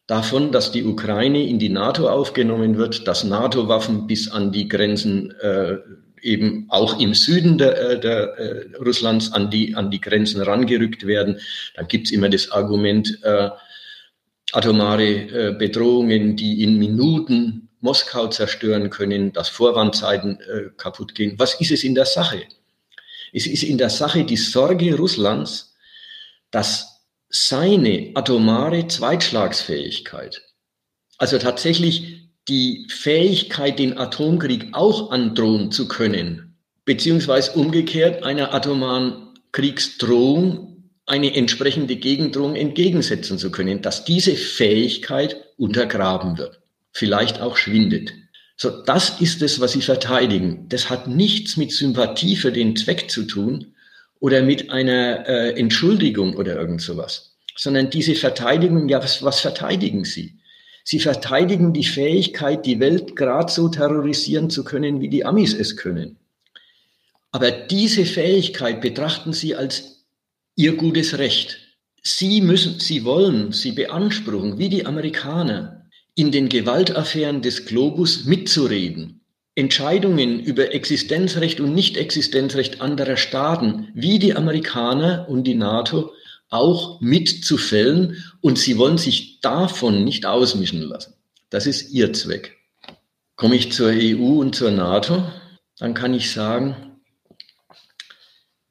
Davon, dass die Ukraine in die NATO aufgenommen wird, dass NATO-Waffen bis an die Grenzen äh, eben auch im Süden der, äh, der äh, Russlands an die, an die Grenzen rangerückt werden. Dann gibt's immer das Argument, äh, atomare äh, Bedrohungen, die in Minuten Moskau zerstören können, dass Vorwandzeiten äh, kaputt gehen. Was ist es in der Sache? Es ist in der Sache die Sorge Russlands, dass seine atomare Zweitschlagsfähigkeit, also tatsächlich die Fähigkeit, den Atomkrieg auch androhen zu können, beziehungsweise umgekehrt einer atomaren Kriegsdrohung eine entsprechende Gegendrohung entgegensetzen zu können, dass diese Fähigkeit untergraben wird, vielleicht auch schwindet. So, das ist es, was sie verteidigen. Das hat nichts mit Sympathie für den Zweck zu tun oder mit einer äh, Entschuldigung oder irgend sowas, sondern diese Verteidigung, ja, was, was verteidigen sie? Sie verteidigen die Fähigkeit, die Welt gerade so terrorisieren zu können, wie die Amis es können. Aber diese Fähigkeit betrachten sie als ihr gutes Recht. Sie müssen, sie wollen, sie beanspruchen, wie die Amerikaner, in den Gewaltaffären des Globus mitzureden Entscheidungen über Existenzrecht und Nicht-Existenzrecht anderer Staaten wie die Amerikaner und die NATO auch mitzufällen und sie wollen sich davon nicht ausmischen lassen. Das ist ihr Zweck. Komme ich zur EU und zur NATO, dann kann ich sagen,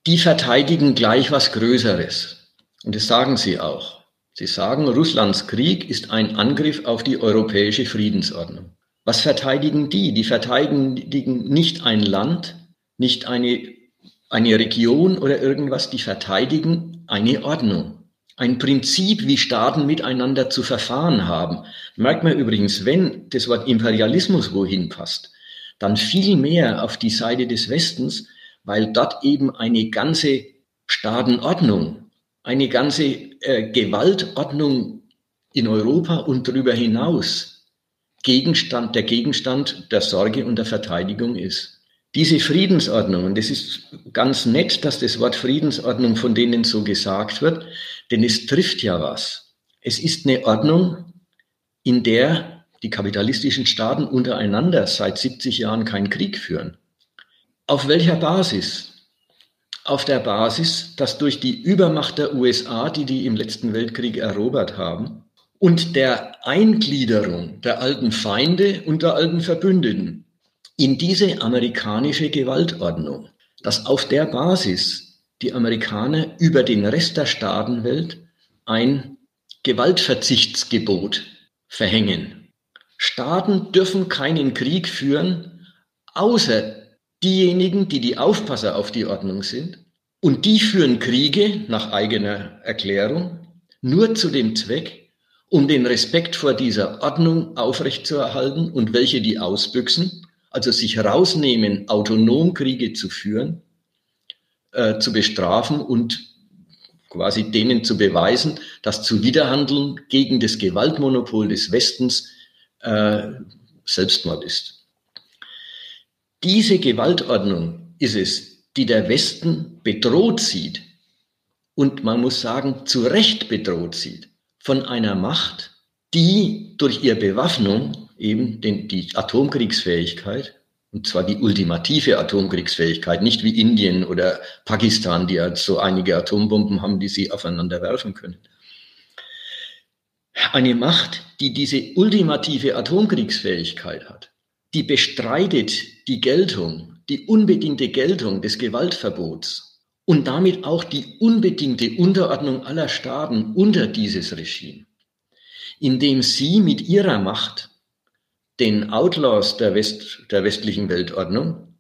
die verteidigen gleich was Größeres. Und das sagen sie auch. Sie sagen, Russlands Krieg ist ein Angriff auf die europäische Friedensordnung. Was verteidigen die? Die verteidigen nicht ein Land, nicht eine, eine Region oder irgendwas, die verteidigen eine Ordnung. Ein Prinzip, wie Staaten miteinander zu verfahren haben. Merkt man übrigens, wenn das Wort Imperialismus wohin passt, dann viel mehr auf die Seite des Westens, weil dort eben eine ganze Staatenordnung, eine ganze äh, Gewaltordnung in Europa und darüber hinaus Gegenstand, der Gegenstand der Sorge und der Verteidigung ist. Diese Friedensordnung, und es ist ganz nett, dass das Wort Friedensordnung von denen so gesagt wird, denn es trifft ja was. Es ist eine Ordnung, in der die kapitalistischen Staaten untereinander seit 70 Jahren keinen Krieg führen. Auf welcher Basis? Auf der Basis, dass durch die Übermacht der USA, die die im letzten Weltkrieg erobert haben, und der Eingliederung der alten Feinde und der alten Verbündeten in diese amerikanische Gewaltordnung, dass auf der Basis die Amerikaner über den Rest der Staatenwelt ein Gewaltverzichtsgebot verhängen. Staaten dürfen keinen Krieg führen, außer diejenigen, die die Aufpasser auf die Ordnung sind. Und die führen Kriege nach eigener Erklärung nur zu dem Zweck, um den Respekt vor dieser Ordnung aufrechtzuerhalten und welche die ausbüchsen, also sich rausnehmen, autonom Kriege zu führen, äh, zu bestrafen und quasi denen zu beweisen, dass Zuwiderhandeln gegen das Gewaltmonopol des Westens äh, Selbstmord ist. Diese Gewaltordnung ist es, die der Westen bedroht sieht und man muss sagen, zu Recht bedroht sieht von einer Macht, die durch ihre Bewaffnung eben den, die Atomkriegsfähigkeit, und zwar die ultimative Atomkriegsfähigkeit, nicht wie Indien oder Pakistan, die ja so einige Atombomben haben, die sie aufeinander werfen können. Eine Macht, die diese ultimative Atomkriegsfähigkeit hat, die bestreitet die Geltung, die unbedingte Geltung des Gewaltverbots und damit auch die unbedingte Unterordnung aller Staaten unter dieses Regime, indem sie mit ihrer Macht den Outlaws der, West, der westlichen Weltordnung,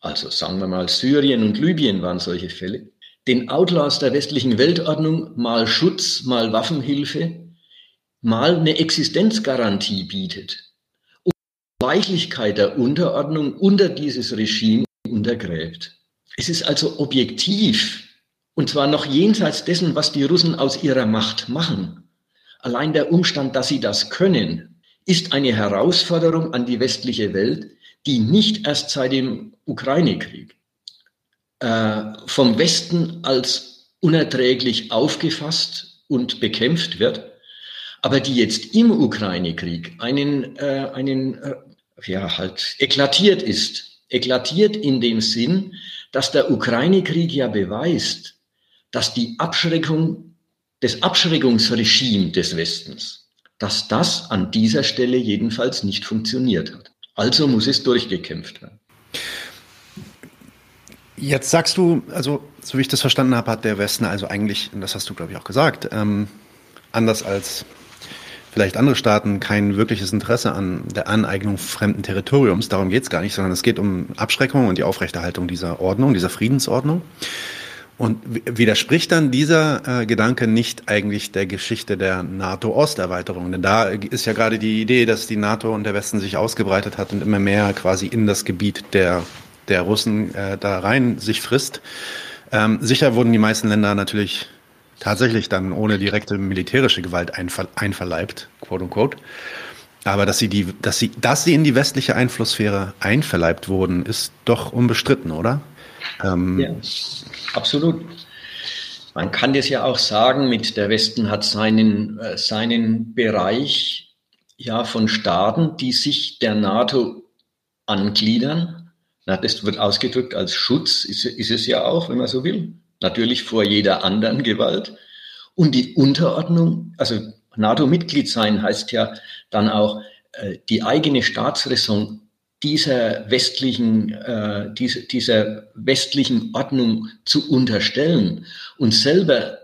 also sagen wir mal Syrien und Libyen waren solche Fälle, den Outlaws der westlichen Weltordnung mal Schutz, mal Waffenhilfe, mal eine Existenzgarantie bietet Weichlichkeit der Unterordnung unter dieses Regime untergräbt. Es ist also objektiv, und zwar noch jenseits dessen, was die Russen aus ihrer Macht machen. Allein der Umstand, dass sie das können, ist eine Herausforderung an die westliche Welt, die nicht erst seit dem Ukraine-Krieg äh, vom Westen als unerträglich aufgefasst und bekämpft wird, aber die jetzt im Ukraine-Krieg einen, äh, einen äh, ja, halt eklatiert ist. Eklatiert in dem Sinn, dass der Ukraine-Krieg ja beweist, dass die Abschreckung, des Abschreckungsregime des Westens, dass das an dieser Stelle jedenfalls nicht funktioniert hat. Also muss es durchgekämpft werden. Jetzt sagst du, also so wie ich das verstanden habe, hat der Westen also eigentlich, und das hast du glaube ich auch gesagt, ähm, anders als vielleicht andere Staaten kein wirkliches Interesse an der Aneignung fremden Territoriums. Darum geht es gar nicht, sondern es geht um Abschreckung und die Aufrechterhaltung dieser Ordnung, dieser Friedensordnung. Und widerspricht dann dieser äh, Gedanke nicht eigentlich der Geschichte der NATO-Osterweiterung? Denn da ist ja gerade die Idee, dass die NATO und der Westen sich ausgebreitet hat und immer mehr quasi in das Gebiet der, der Russen äh, da rein sich frisst. Ähm, sicher wurden die meisten Länder natürlich tatsächlich dann ohne direkte militärische Gewalt einver einverleibt, quote unquote. Aber dass sie, die, dass, sie, dass sie in die westliche Einflusssphäre einverleibt wurden, ist doch unbestritten, oder? Ähm, ja, absolut. Man kann das ja auch sagen, mit der Westen hat seinen, äh, seinen Bereich ja, von Staaten, die sich der NATO angliedern. Na, das wird ausgedrückt als Schutz, ist, ist es ja auch, wenn man so will. Natürlich vor jeder anderen Gewalt. Und die Unterordnung, also NATO-Mitglied sein heißt ja dann auch, äh, die eigene Staatsräson dieser westlichen, äh, diese, dieser westlichen Ordnung zu unterstellen und selber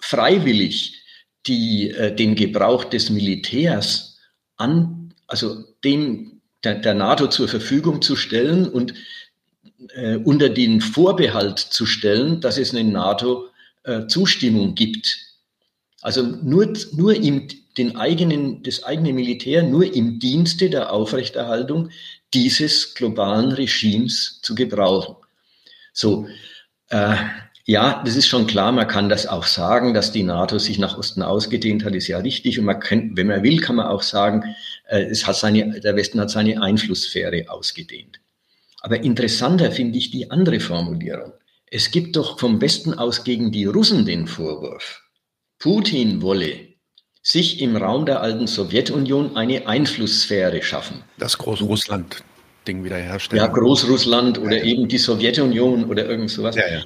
freiwillig die, äh, den Gebrauch des Militärs an, also dem der, der NATO zur Verfügung zu stellen und äh, unter den Vorbehalt zu stellen, dass es eine NATO-Zustimmung äh, gibt. Also nur, nur im, den eigenen, das eigene Militär nur im Dienste der Aufrechterhaltung dieses globalen Regimes zu gebrauchen. So, äh, ja, das ist schon klar, man kann das auch sagen, dass die NATO sich nach Osten ausgedehnt hat, ist ja richtig. Und man kann, wenn man will, kann man auch sagen, äh, es hat seine, der Westen hat seine Einflusssphäre ausgedehnt. Aber interessanter finde ich die andere Formulierung. Es gibt doch vom Westen aus gegen die Russen den Vorwurf, Putin wolle sich im Raum der alten Sowjetunion eine Einflusssphäre schaffen. Das Großrussland-Ding wiederherstellen. Ja, Großrussland oder ja, ja. eben die Sowjetunion oder irgend sowas. Ja.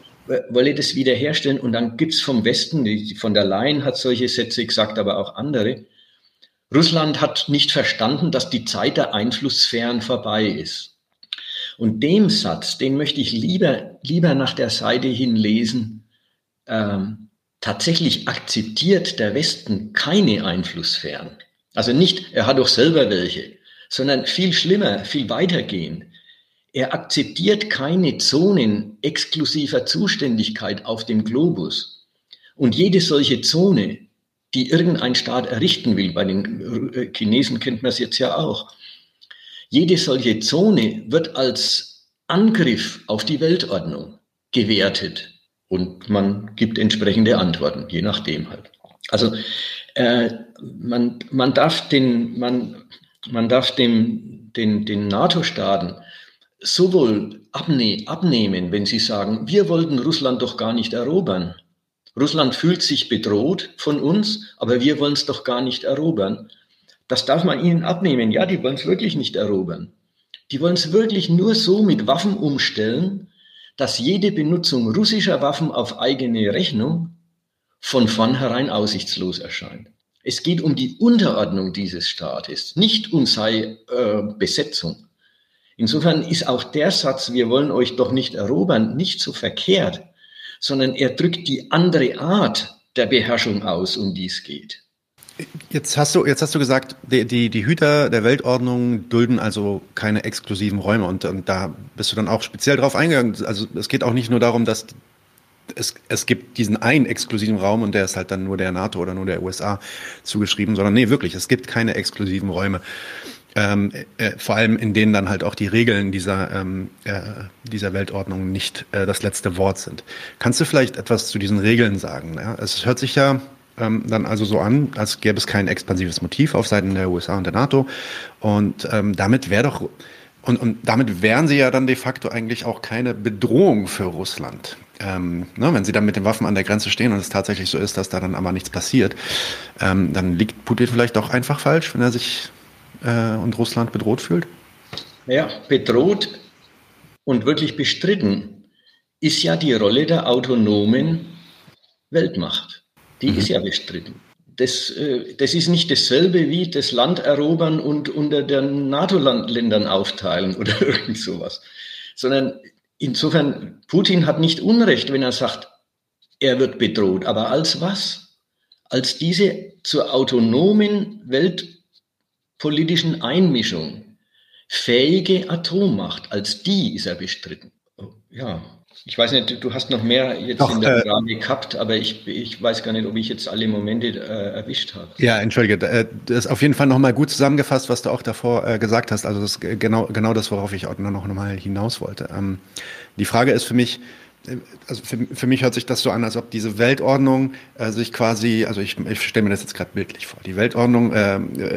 Wolle das wiederherstellen und dann gibt es vom Westen, von der Leyen hat solche Sätze gesagt, aber auch andere. Russland hat nicht verstanden, dass die Zeit der Einflusssphären vorbei ist. Und dem Satz, den möchte ich lieber, lieber nach der Seite hin lesen, ähm, tatsächlich akzeptiert der Westen keine Einflusssphären. Also nicht, er hat doch selber welche, sondern viel schlimmer, viel weitergehend. Er akzeptiert keine Zonen exklusiver Zuständigkeit auf dem Globus. Und jede solche Zone, die irgendein Staat errichten will, bei den äh, Chinesen kennt man es jetzt ja auch, jede solche Zone wird als Angriff auf die Weltordnung gewertet. Und man gibt entsprechende Antworten, je nachdem halt. Also äh, man, man darf den, man, man darf dem, den, den NATO-Staaten sowohl abne abnehmen, wenn sie sagen, wir wollten Russland doch gar nicht erobern. Russland fühlt sich bedroht von uns, aber wir wollen es doch gar nicht erobern. Das darf man ihnen abnehmen. Ja, die wollen es wirklich nicht erobern. Die wollen es wirklich nur so mit Waffen umstellen, dass jede Benutzung russischer Waffen auf eigene Rechnung von vornherein aussichtslos erscheint. Es geht um die Unterordnung dieses Staates, nicht um sei äh, Besetzung. Insofern ist auch der Satz, wir wollen euch doch nicht erobern, nicht so verkehrt, sondern er drückt die andere Art der Beherrschung aus, um die es geht. Jetzt hast du, jetzt hast du gesagt, die, die, die Hüter der Weltordnung dulden also keine exklusiven Räume und, und da bist du dann auch speziell drauf eingegangen. Also es geht auch nicht nur darum, dass es, es gibt diesen einen exklusiven Raum und der ist halt dann nur der NATO oder nur der USA zugeschrieben, sondern nee, wirklich, es gibt keine exklusiven Räume. Ähm, äh, vor allem in denen dann halt auch die Regeln dieser, ähm, äh, dieser Weltordnung nicht äh, das letzte Wort sind. Kannst du vielleicht etwas zu diesen Regeln sagen? Ja? Es hört sich ja ähm, dann also so an, als gäbe es kein expansives Motiv auf Seiten der USA und der NATO. Und ähm, damit wäre doch und, und damit wären sie ja dann de facto eigentlich auch keine Bedrohung für Russland. Ähm, ne, wenn sie dann mit den Waffen an der Grenze stehen und es tatsächlich so ist, dass da dann aber nichts passiert, ähm, dann liegt Putin vielleicht auch einfach falsch, wenn er sich äh, und Russland bedroht fühlt? Ja, bedroht und wirklich bestritten ist ja die Rolle der autonomen Weltmacht. Die mhm. ist ja bestritten. Das, äh, das ist nicht dasselbe wie das Land erobern und unter den NATO-Ländern aufteilen oder irgend sowas, sondern insofern, Putin hat nicht Unrecht, wenn er sagt, er wird bedroht. Aber als was? Als diese zur autonomen weltpolitischen Einmischung fähige Atommacht, als die ist er bestritten. Ja, ich weiß nicht, du hast noch mehr jetzt Doch, in der äh, Frage gehabt, aber ich, ich weiß gar nicht, ob ich jetzt alle Momente äh, erwischt habe. Ja, entschuldige, äh, das ist auf jeden Fall nochmal gut zusammengefasst, was du auch davor äh, gesagt hast. Also das ist genau, genau das, worauf ich auch noch, noch mal hinaus wollte. Ähm, die Frage ist für mich, also für, für mich hört sich das so an, als ob diese Weltordnung äh, sich quasi, also ich, ich stelle mir das jetzt gerade bildlich vor, die Weltordnung äh,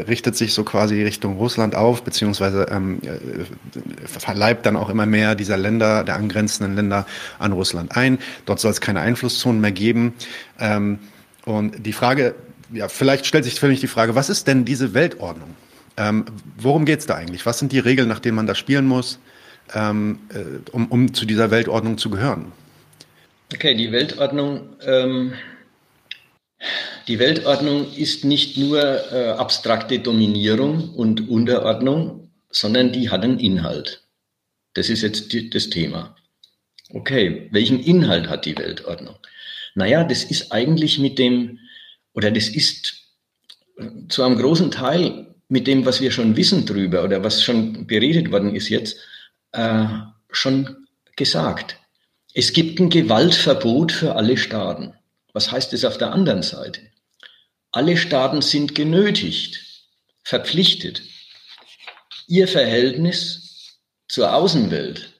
richtet sich so quasi Richtung Russland auf, beziehungsweise ähm, äh, verleibt dann auch immer mehr dieser Länder, der angrenzenden Länder an Russland ein. Dort soll es keine Einflusszonen mehr geben. Ähm, und die Frage, ja, vielleicht stellt sich für mich die Frage, was ist denn diese Weltordnung? Ähm, worum geht es da eigentlich? Was sind die Regeln, nach denen man da spielen muss? Ähm, äh, um, um zu dieser Weltordnung zu gehören. Okay, die Weltordnung, ähm, die Weltordnung ist nicht nur äh, abstrakte Dominierung und Unterordnung, sondern die hat einen Inhalt. Das ist jetzt die, das Thema. Okay, welchen Inhalt hat die Weltordnung? Naja, das ist eigentlich mit dem, oder das ist äh, zu einem großen Teil mit dem, was wir schon wissen drüber oder was schon beredet worden ist jetzt, äh, schon gesagt. Es gibt ein Gewaltverbot für alle Staaten. Was heißt es auf der anderen Seite? Alle Staaten sind genötigt, verpflichtet, ihr Verhältnis zur Außenwelt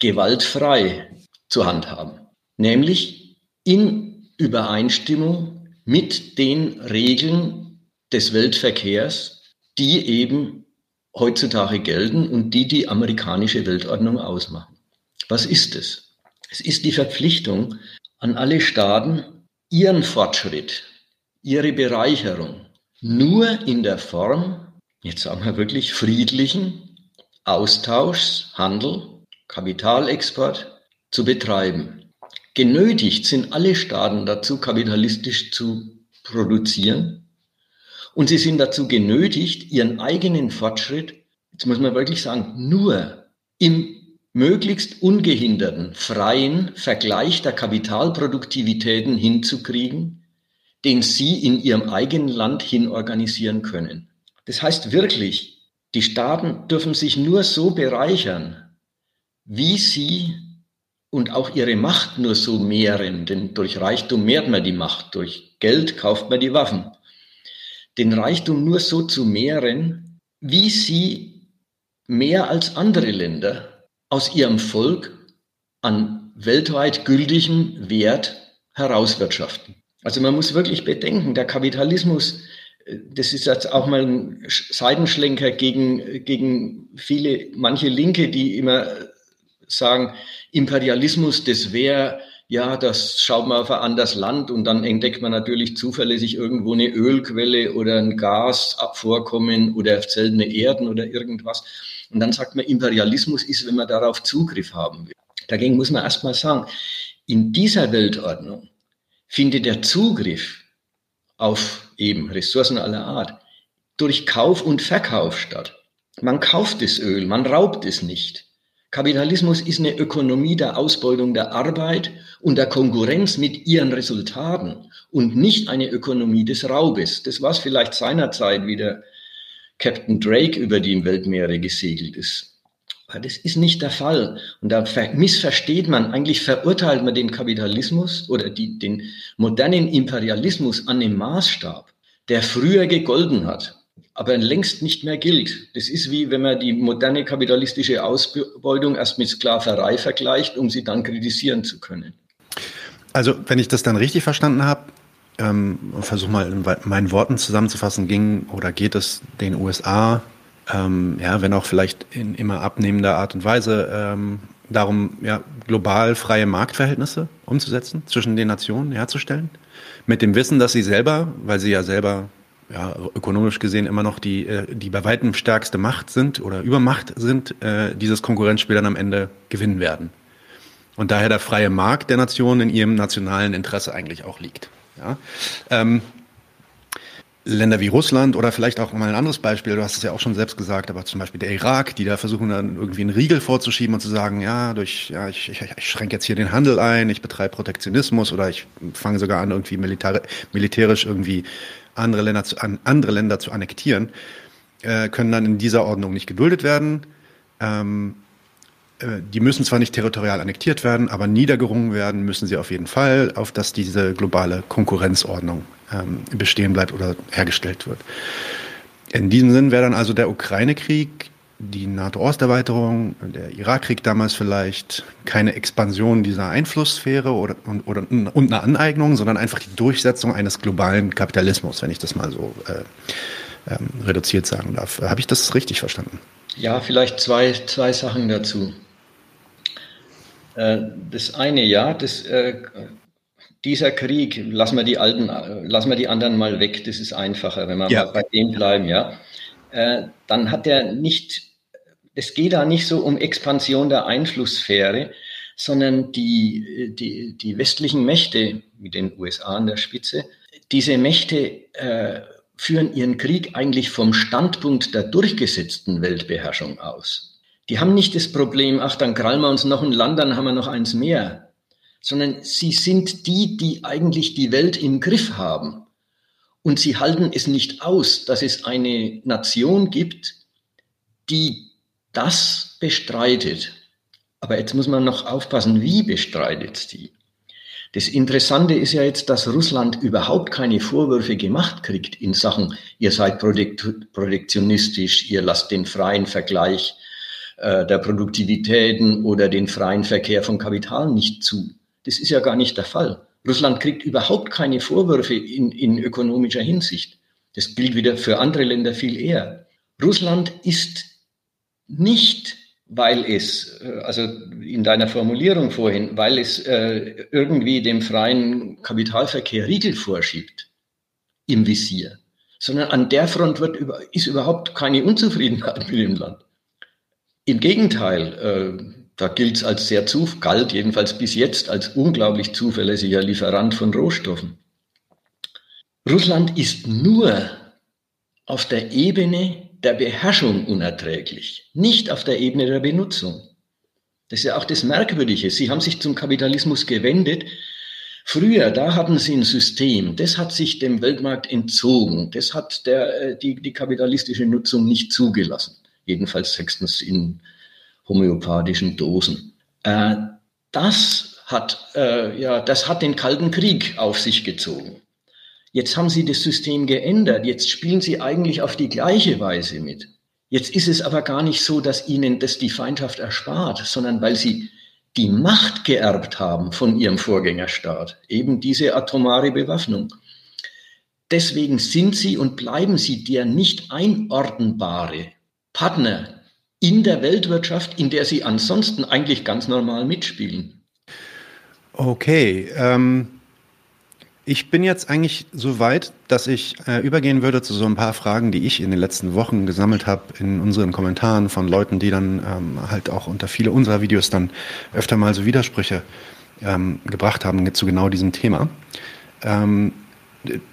gewaltfrei zu handhaben, nämlich in Übereinstimmung mit den Regeln des Weltverkehrs, die eben heutzutage gelten und die die amerikanische Weltordnung ausmachen. Was ist es? Es ist die Verpflichtung an alle Staaten, ihren Fortschritt, ihre Bereicherung nur in der Form, jetzt sagen wir wirklich friedlichen Austauschs, Handel, Kapitalexport zu betreiben. Genötigt sind alle Staaten dazu, kapitalistisch zu produzieren und sie sind dazu genötigt, ihren eigenen Fortschritt, jetzt muss man wirklich sagen, nur im möglichst ungehinderten, freien Vergleich der Kapitalproduktivitäten hinzukriegen, den sie in ihrem eigenen Land hin organisieren können. Das heißt wirklich, die Staaten dürfen sich nur so bereichern, wie sie und auch ihre Macht nur so mehren, denn durch Reichtum mehrt man die Macht, durch Geld kauft man die Waffen den Reichtum nur so zu mehren, wie sie mehr als andere Länder aus ihrem Volk an weltweit gültigem Wert herauswirtschaften. Also man muss wirklich bedenken, der Kapitalismus, äh, das ist jetzt auch mal ein Seitenschlenker gegen, gegen viele, manche Linke, die immer sagen, Imperialismus, das wäre ja, das schaut man auf ein anderes Land und dann entdeckt man natürlich zuverlässig irgendwo eine Ölquelle oder ein Gasvorkommen oder seltene Erden oder irgendwas. Und dann sagt man, Imperialismus ist, wenn man darauf Zugriff haben will. Dagegen muss man erstmal sagen, in dieser Weltordnung findet der Zugriff auf eben Ressourcen aller Art durch Kauf und Verkauf statt. Man kauft das Öl, man raubt es nicht. Kapitalismus ist eine Ökonomie der Ausbeutung der Arbeit und der Konkurrenz mit ihren Resultaten und nicht eine Ökonomie des Raubes. Das war es vielleicht seinerzeit, wie der Captain Drake über die Weltmeere gesegelt ist. Aber das ist nicht der Fall. Und da missversteht man, eigentlich verurteilt man den Kapitalismus oder die, den modernen Imperialismus an dem Maßstab, der früher gegolten hat aber längst nicht mehr gilt. Das ist wie wenn man die moderne kapitalistische Ausbeutung erst mit Sklaverei vergleicht, um sie dann kritisieren zu können. Also, wenn ich das dann richtig verstanden habe, ähm, versuche mal in meinen Worten zusammenzufassen, ging oder geht es den USA, ähm, ja, wenn auch vielleicht in immer abnehmender Art und Weise, ähm, darum, ja, global freie Marktverhältnisse umzusetzen, zwischen den Nationen herzustellen, mit dem Wissen, dass sie selber, weil sie ja selber ja, ökonomisch gesehen immer noch die, äh, die bei weitem stärkste Macht sind oder Übermacht sind, äh, dieses Konkurrenzspiel dann am Ende gewinnen werden. Und daher der freie Markt der Nation in ihrem nationalen Interesse eigentlich auch liegt. Ja? Ähm, Länder wie Russland oder vielleicht auch mal ein anderes Beispiel, du hast es ja auch schon selbst gesagt, aber zum Beispiel der Irak, die da versuchen dann irgendwie einen Riegel vorzuschieben und zu sagen, ja, durch, ja, ich, ich, ich schränke jetzt hier den Handel ein, ich betreibe Protektionismus oder ich fange sogar an, irgendwie militär, militärisch irgendwie andere Länder zu, an, andere Länder zu annektieren, äh, können dann in dieser Ordnung nicht geduldet werden. Ähm, äh, die müssen zwar nicht territorial annektiert werden, aber niedergerungen werden müssen sie auf jeden Fall, auf dass diese globale Konkurrenzordnung ähm, bestehen bleibt oder hergestellt wird. In diesem Sinn wäre dann also der Ukraine-Krieg, die NATO-Osterweiterung, der Irakkrieg damals vielleicht keine Expansion dieser Einflusssphäre oder, und, oder, und eine Aneignung, sondern einfach die Durchsetzung eines globalen Kapitalismus, wenn ich das mal so äh, ähm, reduziert sagen darf. Habe ich das richtig verstanden? Ja, vielleicht zwei, zwei Sachen dazu. Äh, das eine, ja, das, äh, dieser Krieg, lassen wir die alten, lassen wir die anderen mal weg, das ist einfacher, wenn wir ja. bei dem bleiben, ja. Äh, dann hat er nicht, es geht da nicht so um Expansion der Einflusssphäre, sondern die, die, die westlichen Mächte, mit den USA an der Spitze, diese Mächte äh, führen ihren Krieg eigentlich vom Standpunkt der durchgesetzten Weltbeherrschung aus. Die haben nicht das Problem, ach, dann krallen wir uns noch ein Land, dann haben wir noch eins mehr, sondern sie sind die, die eigentlich die Welt im Griff haben. Und sie halten es nicht aus, dass es eine Nation gibt, die das bestreitet. Aber jetzt muss man noch aufpassen, wie bestreitet es die? Das Interessante ist ja jetzt, dass Russland überhaupt keine Vorwürfe gemacht kriegt in Sachen, ihr seid protektionistisch, ihr lasst den freien Vergleich äh, der Produktivitäten oder den freien Verkehr von Kapital nicht zu. Das ist ja gar nicht der Fall. Russland kriegt überhaupt keine Vorwürfe in, in ökonomischer Hinsicht. Das gilt wieder für andere Länder viel eher. Russland ist nicht, weil es, äh, also in deiner Formulierung vorhin, weil es äh, irgendwie dem freien Kapitalverkehr Riegel vorschiebt im Visier, sondern an der Front wird, ist überhaupt keine Unzufriedenheit mit dem Land. Im Gegenteil, äh, da gilt es als sehr zu, galt jedenfalls bis jetzt als unglaublich zuverlässiger Lieferant von Rohstoffen. Russland ist nur auf der Ebene der Beherrschung unerträglich, nicht auf der Ebene der Benutzung. Das ist ja auch das Merkwürdige. Sie haben sich zum Kapitalismus gewendet. Früher, da hatten sie ein System, das hat sich dem Weltmarkt entzogen. Das hat der, äh, die, die kapitalistische Nutzung nicht zugelassen jedenfalls höchstens in homöopathischen Dosen. Äh, das hat, äh, ja, das hat den Kalten Krieg auf sich gezogen. Jetzt haben sie das System geändert. Jetzt spielen sie eigentlich auf die gleiche Weise mit. Jetzt ist es aber gar nicht so, dass ihnen das die Feindschaft erspart, sondern weil sie die Macht geerbt haben von ihrem Vorgängerstaat, eben diese atomare Bewaffnung. Deswegen sind sie und bleiben sie der nicht einordnbare Partner in der Weltwirtschaft, in der sie ansonsten eigentlich ganz normal mitspielen. Okay, ähm, ich bin jetzt eigentlich so weit, dass ich äh, übergehen würde zu so ein paar Fragen, die ich in den letzten Wochen gesammelt habe in unseren Kommentaren von Leuten, die dann ähm, halt auch unter viele unserer Videos dann öfter mal so Widersprüche ähm, gebracht haben zu genau diesem Thema. Ähm,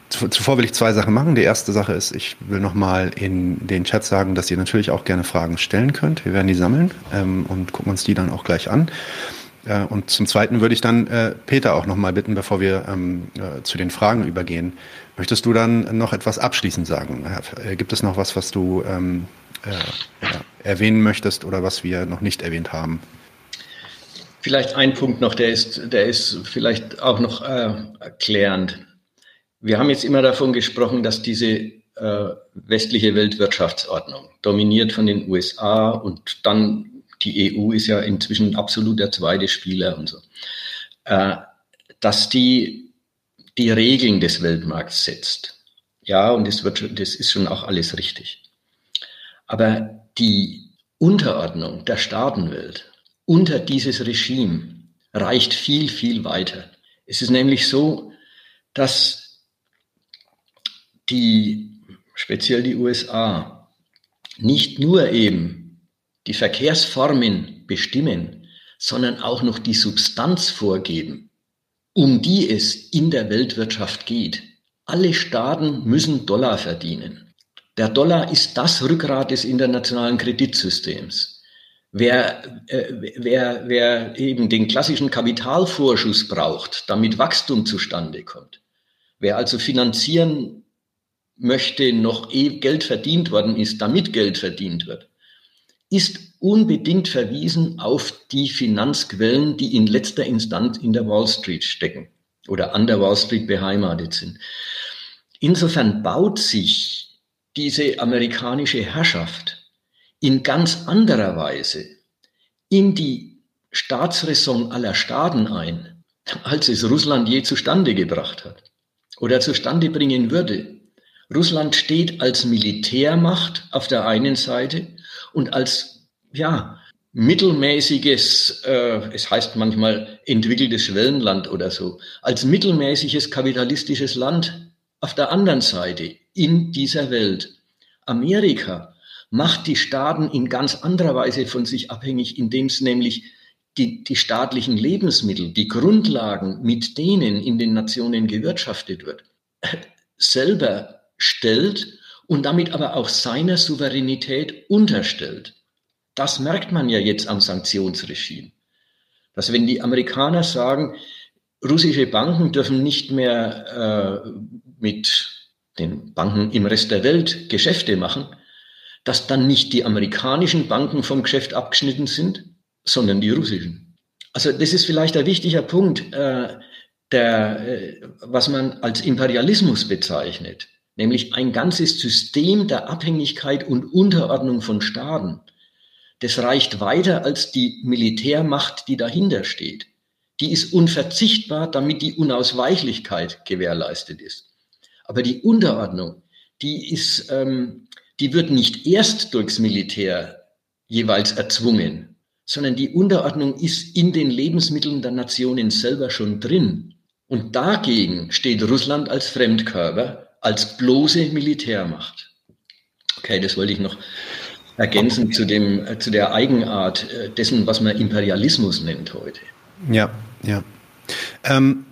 Zuvor will ich zwei Sachen machen. Die erste Sache ist, ich will nochmal in den Chat sagen, dass ihr natürlich auch gerne Fragen stellen könnt. Wir werden die sammeln ähm, und gucken uns die dann auch gleich an. Äh, und zum Zweiten würde ich dann äh, Peter auch nochmal bitten, bevor wir ähm, äh, zu den Fragen übergehen. Möchtest du dann noch etwas abschließend sagen? Gibt es noch was, was du ähm, äh, erwähnen möchtest oder was wir noch nicht erwähnt haben? Vielleicht ein Punkt noch, der ist, der ist vielleicht auch noch äh, erklärend. Wir haben jetzt immer davon gesprochen, dass diese äh, westliche Weltwirtschaftsordnung, dominiert von den USA und dann die EU ist ja inzwischen absolut der zweite Spieler und so, äh, dass die die Regeln des Weltmarkts setzt. Ja, und das, wird, das ist schon auch alles richtig. Aber die Unterordnung der Staatenwelt unter dieses Regime reicht viel, viel weiter. Es ist nämlich so, dass die, speziell die USA, nicht nur eben die Verkehrsformen bestimmen, sondern auch noch die Substanz vorgeben, um die es in der Weltwirtschaft geht. alle Staaten müssen Dollar verdienen. Der Dollar ist das Rückgrat des internationalen Kreditsystems. Wer, äh, wer, wer eben den klassischen Kapitalvorschuss braucht, damit Wachstum zustande kommt, wer also finanzieren möchte, noch eh Geld verdient worden ist, damit Geld verdient wird, ist unbedingt verwiesen auf die Finanzquellen, die in letzter Instanz in der Wall Street stecken oder an der Wall Street beheimatet sind. Insofern baut sich diese amerikanische Herrschaft in ganz anderer Weise in die Staatsräson aller Staaten ein, als es Russland je zustande gebracht hat oder zustande bringen würde. Russland steht als Militärmacht auf der einen Seite und als ja, mittelmäßiges, äh, es heißt manchmal entwickeltes Schwellenland oder so, als mittelmäßiges kapitalistisches Land auf der anderen Seite in dieser Welt. Amerika macht die Staaten in ganz anderer Weise von sich abhängig, indem es nämlich die, die staatlichen Lebensmittel, die Grundlagen, mit denen in den Nationen gewirtschaftet wird, selber stellt und damit aber auch seiner Souveränität unterstellt. Das merkt man ja jetzt am Sanktionsregime. Dass wenn die Amerikaner sagen, russische Banken dürfen nicht mehr äh, mit den Banken im Rest der Welt Geschäfte machen, dass dann nicht die amerikanischen Banken vom Geschäft abgeschnitten sind, sondern die russischen. Also das ist vielleicht ein wichtiger Punkt, äh, der, äh, was man als Imperialismus bezeichnet, nämlich ein ganzes System der Abhängigkeit und Unterordnung von Staaten das reicht weiter als die Militärmacht, die dahinter steht. Die ist unverzichtbar, damit die Unausweichlichkeit gewährleistet ist. Aber die Unterordnung, die ist, ähm, die wird nicht erst durchs Militär jeweils erzwungen, sondern die Unterordnung ist in den Lebensmitteln der Nationen selber schon drin. Und dagegen steht Russland als Fremdkörper, als bloße Militärmacht. Okay, das wollte ich noch ergänzend zu, dem, äh, zu der Eigenart äh, dessen, was man Imperialismus nennt heute. Ja, ja. Ähm,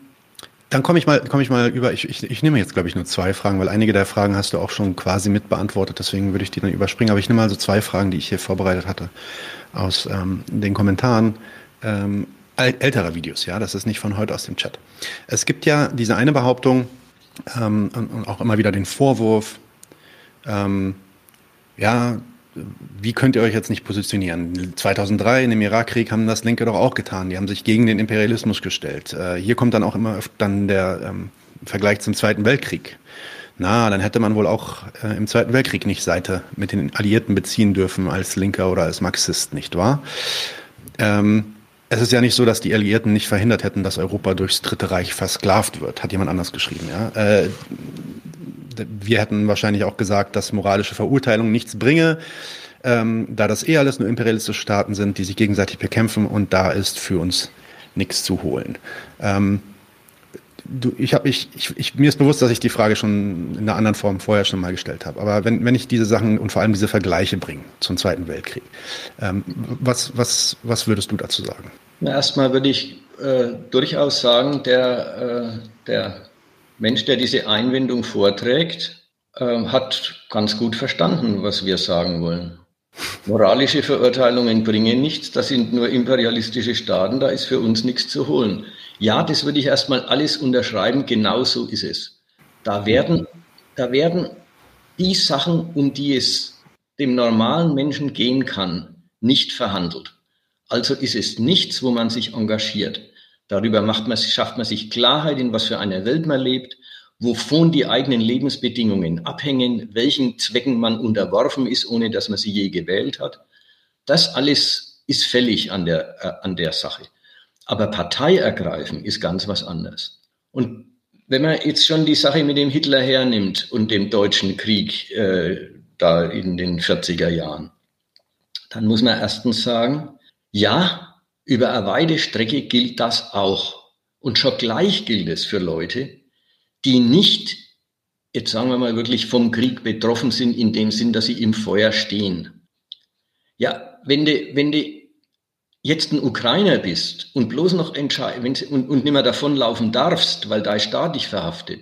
dann komme ich mal, ich mal über. Ich, ich, ich nehme jetzt, glaube ich, nur zwei Fragen, weil einige der Fragen hast du auch schon quasi mit beantwortet. Deswegen würde ich die dann überspringen. Aber ich nehme mal so zwei Fragen, die ich hier vorbereitet hatte aus ähm, den Kommentaren ähm, älterer Videos. Ja, das ist nicht von heute aus dem Chat. Es gibt ja diese eine Behauptung ähm, und auch immer wieder den Vorwurf. Ähm, ja, wie könnt ihr euch jetzt nicht positionieren? 2003 in dem Irakkrieg haben das Linke doch auch getan. Die haben sich gegen den Imperialismus gestellt. Äh, hier kommt dann auch immer dann der ähm, Vergleich zum Zweiten Weltkrieg. Na, dann hätte man wohl auch äh, im Zweiten Weltkrieg nicht Seite mit den Alliierten beziehen dürfen als Linker oder als Marxist, nicht wahr? Ähm, es ist ja nicht so, dass die Alliierten nicht verhindert hätten, dass Europa durchs Dritte Reich versklavt wird, hat jemand anders geschrieben. Ja? Äh, wir hätten wahrscheinlich auch gesagt, dass moralische Verurteilung nichts bringe, ähm, da das eh alles nur imperialistische Staaten sind, die sich gegenseitig bekämpfen und da ist für uns nichts zu holen. Ähm, du, ich habe ich, ich, ich, mir ist bewusst, dass ich die Frage schon in einer anderen Form vorher schon mal gestellt habe. Aber wenn, wenn ich diese Sachen und vor allem diese Vergleiche bringe zum Zweiten Weltkrieg, ähm, was, was, was würdest du dazu sagen? Erstmal würde ich äh, durchaus sagen, der, äh, der Mensch, der diese Einwendung vorträgt, äh, hat ganz gut verstanden, was wir sagen wollen. Moralische Verurteilungen bringen nichts, das sind nur imperialistische Staaten, da ist für uns nichts zu holen. Ja, das würde ich erstmal alles unterschreiben, genau so ist es. Da werden, da werden die Sachen, um die es dem normalen Menschen gehen kann, nicht verhandelt. Also ist es nichts, wo man sich engagiert. Darüber macht man, schafft man sich Klarheit, in was für einer Welt man lebt, wovon die eigenen Lebensbedingungen abhängen, welchen Zwecken man unterworfen ist, ohne dass man sie je gewählt hat. Das alles ist fällig an der, äh, an der Sache. Aber Partei ergreifen ist ganz was anderes. Und wenn man jetzt schon die Sache mit dem Hitler hernimmt und dem deutschen Krieg äh, da in den 40er Jahren, dann muss man erstens sagen, ja, über eine weite Strecke gilt das auch. Und schon gleich gilt es für Leute, die nicht, jetzt sagen wir mal wirklich vom Krieg betroffen sind, in dem Sinn, dass sie im Feuer stehen. Ja, wenn du, wenn du jetzt ein Ukrainer bist und bloß noch entscheidest und, und nicht mehr davonlaufen darfst, weil dein Staat dich verhaftet,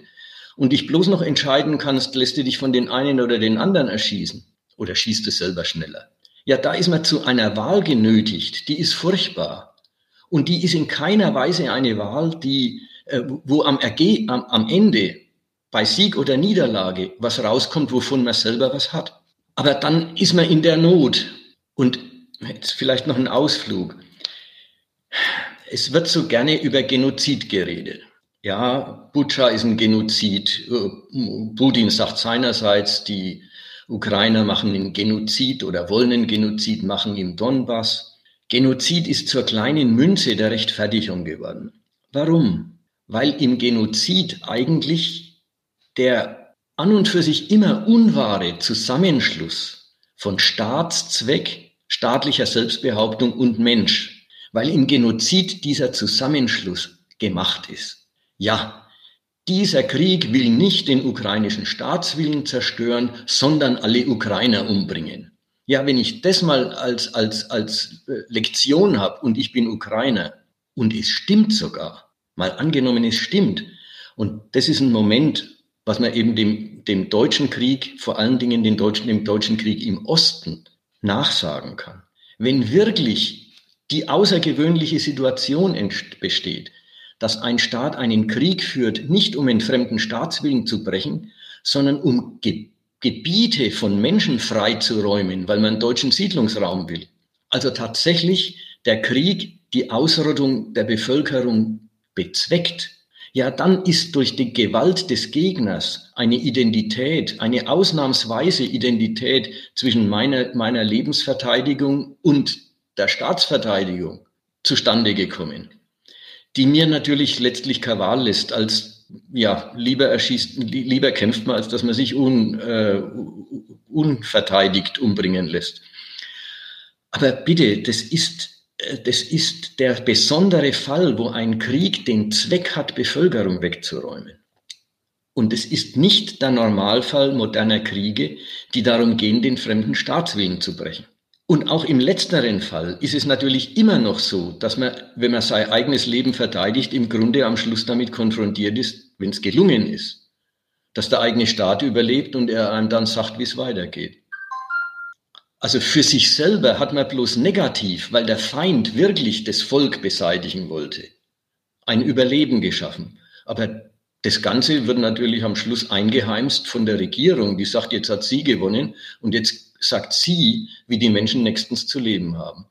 und dich bloß noch entscheiden kannst, lässt du dich von den einen oder den anderen erschießen oder schießt du selber schneller. Ja, da ist man zu einer Wahl genötigt, die ist furchtbar. Und die ist in keiner Weise eine Wahl, die, äh, wo am, Erge am, am Ende bei Sieg oder Niederlage was rauskommt, wovon man selber was hat. Aber dann ist man in der Not. Und jetzt vielleicht noch ein Ausflug. Es wird so gerne über Genozid geredet. Ja, Butscha ist ein Genozid. Putin sagt seinerseits, die Ukrainer machen einen Genozid oder wollen einen Genozid machen im Donbass. Genozid ist zur kleinen Münze der Rechtfertigung geworden. Warum? Weil im Genozid eigentlich der an und für sich immer unwahre Zusammenschluss von Staatszweck, staatlicher Selbstbehauptung und Mensch, weil im Genozid dieser Zusammenschluss gemacht ist. Ja, dieser Krieg will nicht den ukrainischen Staatswillen zerstören, sondern alle Ukrainer umbringen. Ja, wenn ich das mal als, als, als äh, Lektion habe und ich bin Ukrainer und es stimmt sogar, mal angenommen, es stimmt. Und das ist ein Moment, was man eben dem, dem deutschen Krieg, vor allen Dingen den deutschen, dem deutschen Krieg im Osten nachsagen kann. Wenn wirklich die außergewöhnliche Situation besteht, dass ein Staat einen Krieg führt, nicht um einen fremden Staatswillen zu brechen, sondern um Ge Gebiete von Menschen freizuräumen, weil man deutschen Siedlungsraum will. Also tatsächlich der Krieg die Ausrottung der Bevölkerung bezweckt, ja, dann ist durch die Gewalt des Gegners eine Identität, eine ausnahmsweise Identität zwischen meiner, meiner Lebensverteidigung und der Staatsverteidigung zustande gekommen die mir natürlich letztlich Kaval lässt, als ja, lieber erschießt, lieber kämpft man, als dass man sich un, äh, unverteidigt umbringen lässt. Aber bitte, das ist, das ist der besondere Fall, wo ein Krieg den Zweck hat, Bevölkerung wegzuräumen. Und es ist nicht der Normalfall moderner Kriege, die darum gehen, den fremden Staatswillen zu brechen. Und auch im letzteren Fall ist es natürlich immer noch so, dass man, wenn man sein eigenes Leben verteidigt, im Grunde am Schluss damit konfrontiert ist, wenn es gelungen ist, dass der eigene Staat überlebt und er einem dann sagt, wie es weitergeht. Also für sich selber hat man bloß negativ, weil der Feind wirklich das Volk beseitigen wollte, ein Überleben geschaffen. Aber das Ganze wird natürlich am Schluss eingeheimst von der Regierung, die sagt, jetzt hat sie gewonnen und jetzt sagt sie, wie die Menschen nächstens zu leben haben.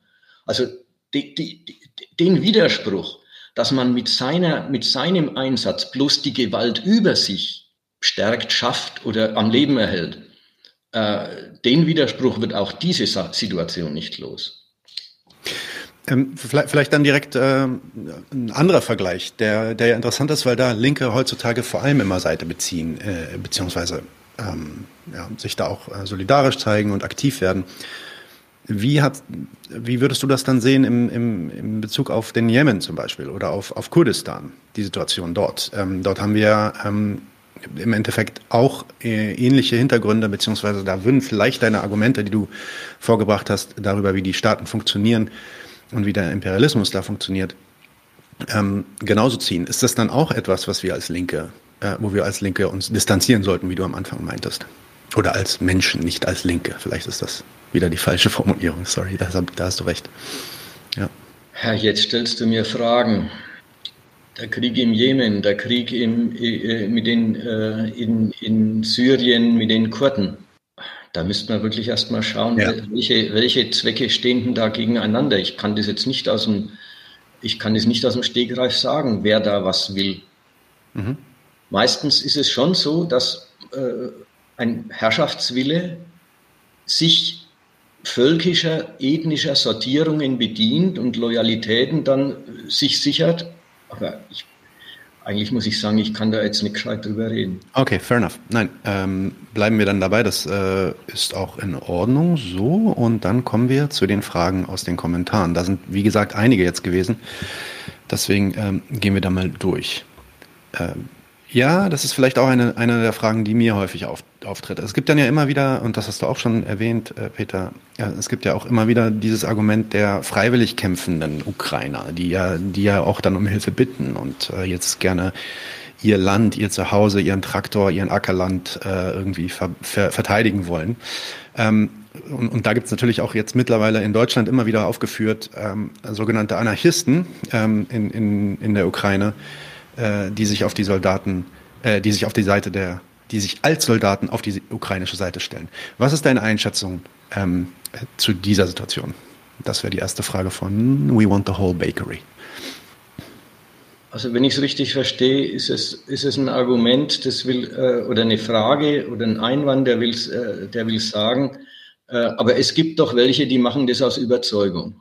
Also die, die, die, den Widerspruch, dass man mit, seiner, mit seinem Einsatz bloß die Gewalt über sich stärkt, schafft oder am Leben erhält, äh, den Widerspruch wird auch diese Situation nicht los. Ähm, vielleicht, vielleicht, dann direkt äh, ein anderer Vergleich, der, der ja interessant ist, weil da Linke heutzutage vor allem immer Seite beziehen, äh, beziehungsweise ähm, ja, sich da auch äh, solidarisch zeigen und aktiv werden. Wie, hat, wie würdest du das dann sehen im, im, im Bezug auf den Jemen zum Beispiel oder auf, auf Kurdistan, die Situation dort? Ähm, dort haben wir ähm, im Endeffekt auch äh, ähnliche Hintergründe, beziehungsweise da würden vielleicht deine Argumente, die du vorgebracht hast, darüber, wie die Staaten funktionieren und wie der Imperialismus da funktioniert, ähm, genauso ziehen. Ist das dann auch etwas, was wir als Linke äh, wo wir als Linke uns distanzieren sollten, wie du am Anfang meintest. Oder als Menschen, nicht als Linke. Vielleicht ist das wieder die falsche Formulierung. Sorry, da, da hast du recht. Ja. Herr, jetzt stellst du mir Fragen. Der Krieg im Jemen, der Krieg im, äh, mit den, äh, in, in Syrien mit den Kurden. Da müsste man wirklich erst mal schauen, ja. welche, welche Zwecke stehen denn da gegeneinander. Ich kann das jetzt nicht aus dem, ich kann das nicht aus dem Stegreif sagen, wer da was will. Mhm. Meistens ist es schon so, dass äh, ein Herrschaftswille sich völkischer, ethnischer Sortierungen bedient und Loyalitäten dann sich sichert. Aber ich, eigentlich muss ich sagen, ich kann da jetzt nicht gescheit drüber reden. Okay, fair enough. Nein, ähm, bleiben wir dann dabei. Das äh, ist auch in Ordnung so. Und dann kommen wir zu den Fragen aus den Kommentaren. Da sind, wie gesagt, einige jetzt gewesen. Deswegen ähm, gehen wir da mal durch. Ähm, ja, das ist vielleicht auch eine, eine der Fragen, die mir häufig auf, auftritt. Es gibt dann ja immer wieder, und das hast du auch schon erwähnt, äh, Peter, ja, es gibt ja auch immer wieder dieses Argument der freiwillig kämpfenden Ukrainer, die ja, die ja auch dann um Hilfe bitten und äh, jetzt gerne ihr Land, ihr Zuhause, ihren Traktor, ihren Ackerland äh, irgendwie ver ver verteidigen wollen. Ähm, und, und, da gibt es natürlich auch jetzt mittlerweile in Deutschland immer wieder aufgeführt ähm, sogenannte Anarchisten ähm, in, in, in der Ukraine, äh, die sich auf die Soldaten, äh, die sich auf die Seite der, die sich als Soldaten auf die ukrainische Seite stellen. Was ist deine Einschätzung ähm, zu dieser Situation? Das wäre die erste Frage von We Want the Whole Bakery. Also wenn ich es richtig verstehe, ist es, ist es ein Argument, das will, äh, oder eine Frage oder ein Einwand, der will, äh, der will sagen, äh, aber es gibt doch welche, die machen das aus Überzeugung.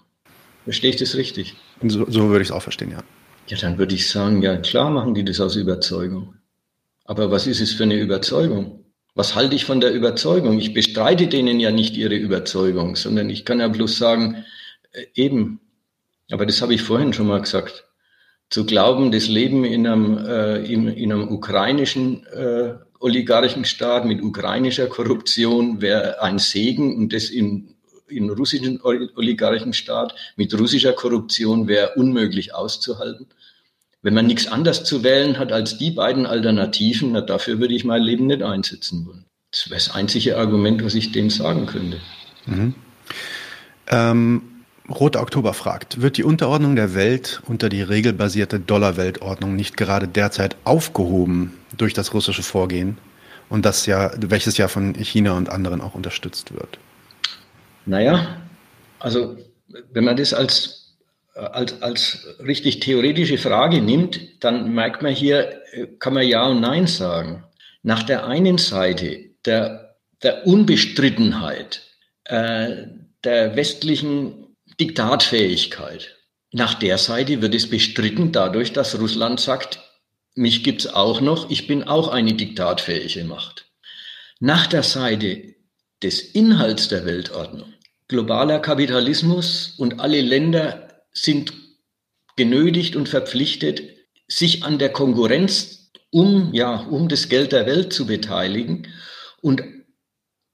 Verstehe ich das richtig? So, so würde ich es auch verstehen, ja. Ja, dann würde ich sagen, ja klar machen die das aus Überzeugung. Aber was ist es für eine Überzeugung? Was halte ich von der Überzeugung? Ich bestreite denen ja nicht ihre Überzeugung, sondern ich kann ja bloß sagen, äh, eben, aber das habe ich vorhin schon mal gesagt, zu glauben, das Leben in einem, äh, in, in, einem ukrainischen äh, Oligarchenstaat mit ukrainischer Korruption wäre ein Segen und das in, in russischen Oligarchenstaat mit russischer Korruption wäre unmöglich auszuhalten. Wenn man nichts anderes zu wählen hat als die beiden Alternativen, na, dafür würde ich mein Leben nicht einsetzen wollen. Das wäre das einzige Argument, was ich dem sagen könnte. Mhm. Ähm, Roter Oktober fragt, wird die Unterordnung der Welt unter die regelbasierte Dollarweltordnung nicht gerade derzeit aufgehoben durch das russische Vorgehen und das ja, welches ja von China und anderen auch unterstützt wird? Naja, also wenn man das als, als, als richtig theoretische Frage nimmt, dann merkt man hier, kann man Ja und Nein sagen. Nach der einen Seite der, der Unbestrittenheit äh, der westlichen Diktatfähigkeit. Nach der Seite wird es bestritten dadurch, dass Russland sagt, mich gibt's auch noch, ich bin auch eine diktatfähige Macht. Nach der Seite des Inhalts der Weltordnung, globaler Kapitalismus und alle Länder sind genötigt und verpflichtet, sich an der Konkurrenz um, ja, um das Geld der Welt zu beteiligen und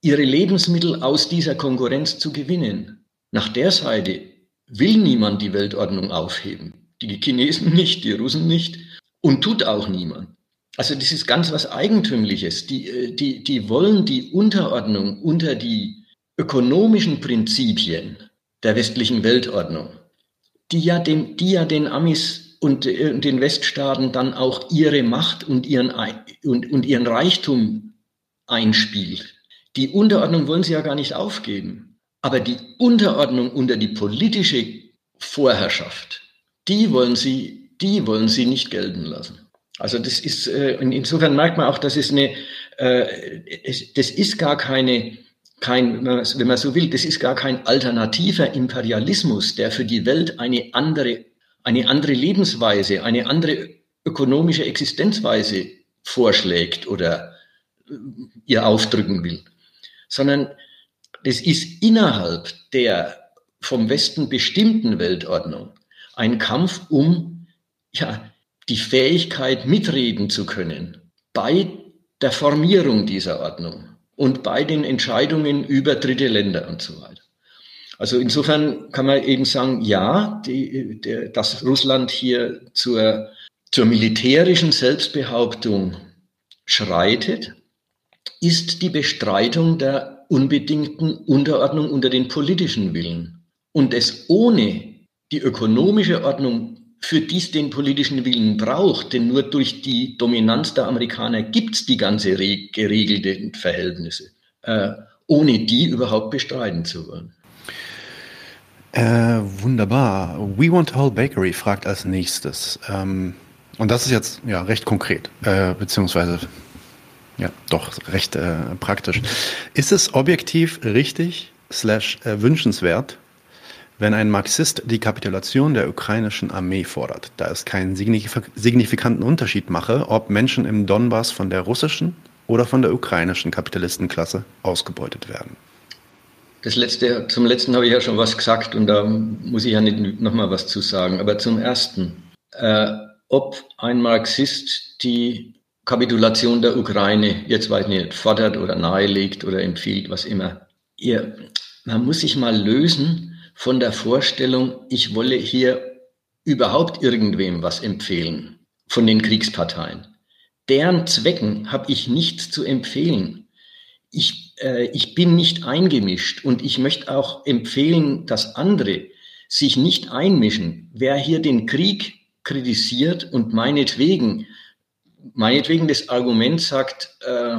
ihre Lebensmittel aus dieser Konkurrenz zu gewinnen. Nach der Seite will niemand die Weltordnung aufheben. Die Chinesen nicht, die Russen nicht und tut auch niemand. Also das ist ganz was Eigentümliches. Die, äh, die, die wollen die Unterordnung unter die ökonomischen Prinzipien der westlichen Weltordnung, die ja, dem, die ja den Amis und äh, den Weststaaten dann auch ihre Macht und ihren, und, und ihren Reichtum einspielt. Die Unterordnung wollen sie ja gar nicht aufgeben. Aber die Unterordnung unter die politische Vorherrschaft, die wollen sie, die wollen sie nicht gelten lassen. Also das ist, äh, insofern merkt man auch, das ist eine, äh, das ist gar keine, kein, wenn man so will, das ist gar kein alternativer Imperialismus, der für die Welt eine andere, eine andere Lebensweise, eine andere ökonomische Existenzweise vorschlägt oder äh, ihr aufdrücken will, sondern das ist innerhalb der vom Westen bestimmten Weltordnung ein Kampf um ja, die Fähigkeit, mitreden zu können bei der Formierung dieser Ordnung und bei den Entscheidungen über dritte Länder und so weiter. Also insofern kann man eben sagen, ja, die, der, dass Russland hier zur, zur militärischen Selbstbehauptung schreitet, ist die Bestreitung der unbedingten Unterordnung unter den politischen Willen. Und es ohne die ökonomische Ordnung, für die es den politischen Willen braucht, denn nur durch die Dominanz der Amerikaner gibt es die ganze geregelte Verhältnisse, äh, ohne die überhaupt bestreiten zu wollen. Äh, wunderbar. We Want Whole Bakery fragt als nächstes. Ähm, und das ist jetzt ja recht konkret, äh, beziehungsweise ja, doch recht äh, praktisch. Ist es objektiv richtig slash äh, wünschenswert, wenn ein Marxist die Kapitulation der ukrainischen Armee fordert, da es keinen signifikanten Unterschied mache, ob Menschen im Donbass von der russischen oder von der ukrainischen Kapitalistenklasse ausgebeutet werden? Das letzte, zum letzten habe ich ja schon was gesagt und da muss ich ja nicht nochmal was zu sagen. Aber zum ersten, äh, ob ein Marxist die Kapitulation der Ukraine, jetzt weiß ich nicht, fordert oder nahelegt oder empfiehlt, was immer. Ihr, man muss sich mal lösen von der Vorstellung, ich wolle hier überhaupt irgendwem was empfehlen von den Kriegsparteien. deren Zwecken habe ich nichts zu empfehlen. Ich, äh, ich bin nicht eingemischt und ich möchte auch empfehlen, dass andere sich nicht einmischen. Wer hier den Krieg kritisiert und meinetwegen, meinetwegen das Argument sagt, äh,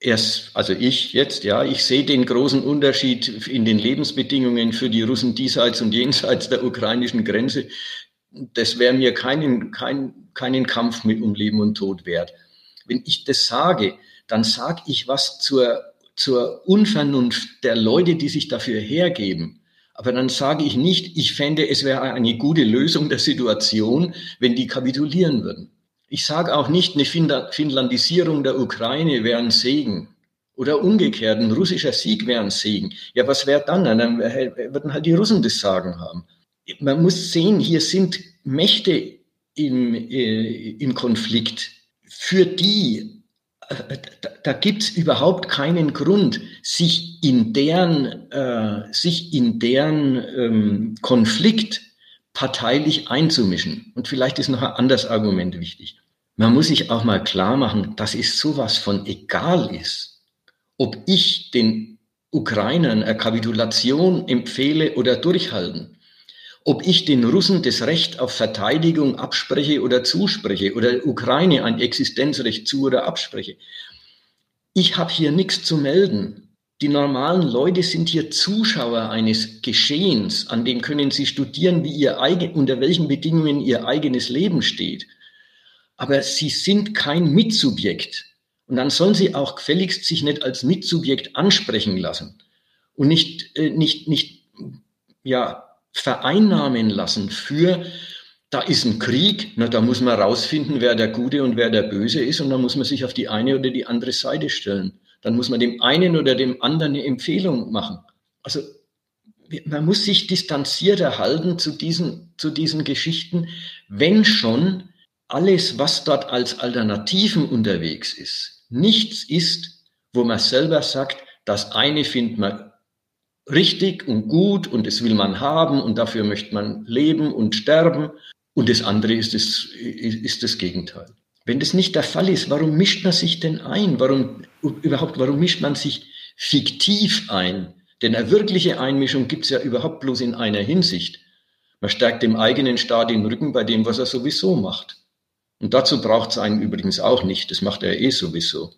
erst, also ich jetzt, ja, ich sehe den großen Unterschied in den Lebensbedingungen für die Russen diesseits und jenseits der ukrainischen Grenze. Das wäre mir keinen, kein, keinen Kampf mit um Leben und Tod wert. Wenn ich das sage, dann sage ich was zur, zur Unvernunft der Leute, die sich dafür hergeben. Aber dann sage ich nicht, ich fände, es wäre eine gute Lösung der Situation, wenn die kapitulieren würden. Ich sage auch nicht, eine Finnlandisierung der Ukraine wäre ein Segen. Oder umgekehrt, ein russischer Sieg wäre ein Segen. Ja, was wäre dann? Dann würden halt die Russen das Sagen haben. Man muss sehen, hier sind Mächte im, äh, im Konflikt, für die, äh, da, da gibt es überhaupt keinen Grund, sich in deren, äh, sich in deren ähm, Konflikt parteilich einzumischen. Und vielleicht ist noch ein anderes Argument wichtig. Man muss sich auch mal klar machen, dass es sowas von egal ist, ob ich den Ukrainern eine Kapitulation empfehle oder durchhalten, ob ich den Russen das Recht auf Verteidigung abspreche oder zuspreche oder Ukraine ein Existenzrecht zu oder abspreche. Ich habe hier nichts zu melden. Die normalen Leute sind hier Zuschauer eines Geschehens, an dem können sie studieren, wie ihr eigen, unter welchen Bedingungen ihr eigenes Leben steht. Aber sie sind kein Mitsubjekt. Und dann sollen sie auch gefälligst sich nicht als Mitsubjekt ansprechen lassen und nicht, äh, nicht, nicht, ja, vereinnahmen lassen für, da ist ein Krieg, na, da muss man rausfinden, wer der Gute und wer der Böse ist und dann muss man sich auf die eine oder die andere Seite stellen. Dann muss man dem einen oder dem anderen eine Empfehlung machen. Also man muss sich distanziert erhalten zu diesen, zu diesen Geschichten, wenn schon alles, was dort als Alternativen unterwegs ist, nichts ist, wo man selber sagt, das eine findet man richtig und gut und das will man haben und dafür möchte man leben und sterben und das andere ist das, ist das Gegenteil. Wenn das nicht der Fall ist, warum mischt man sich denn ein? Warum überhaupt, warum mischt man sich fiktiv ein? Denn eine wirkliche Einmischung gibt es ja überhaupt bloß in einer Hinsicht. Man stärkt dem eigenen Staat den Rücken bei dem, was er sowieso macht. Und dazu braucht es einen übrigens auch nicht. Das macht er eh sowieso.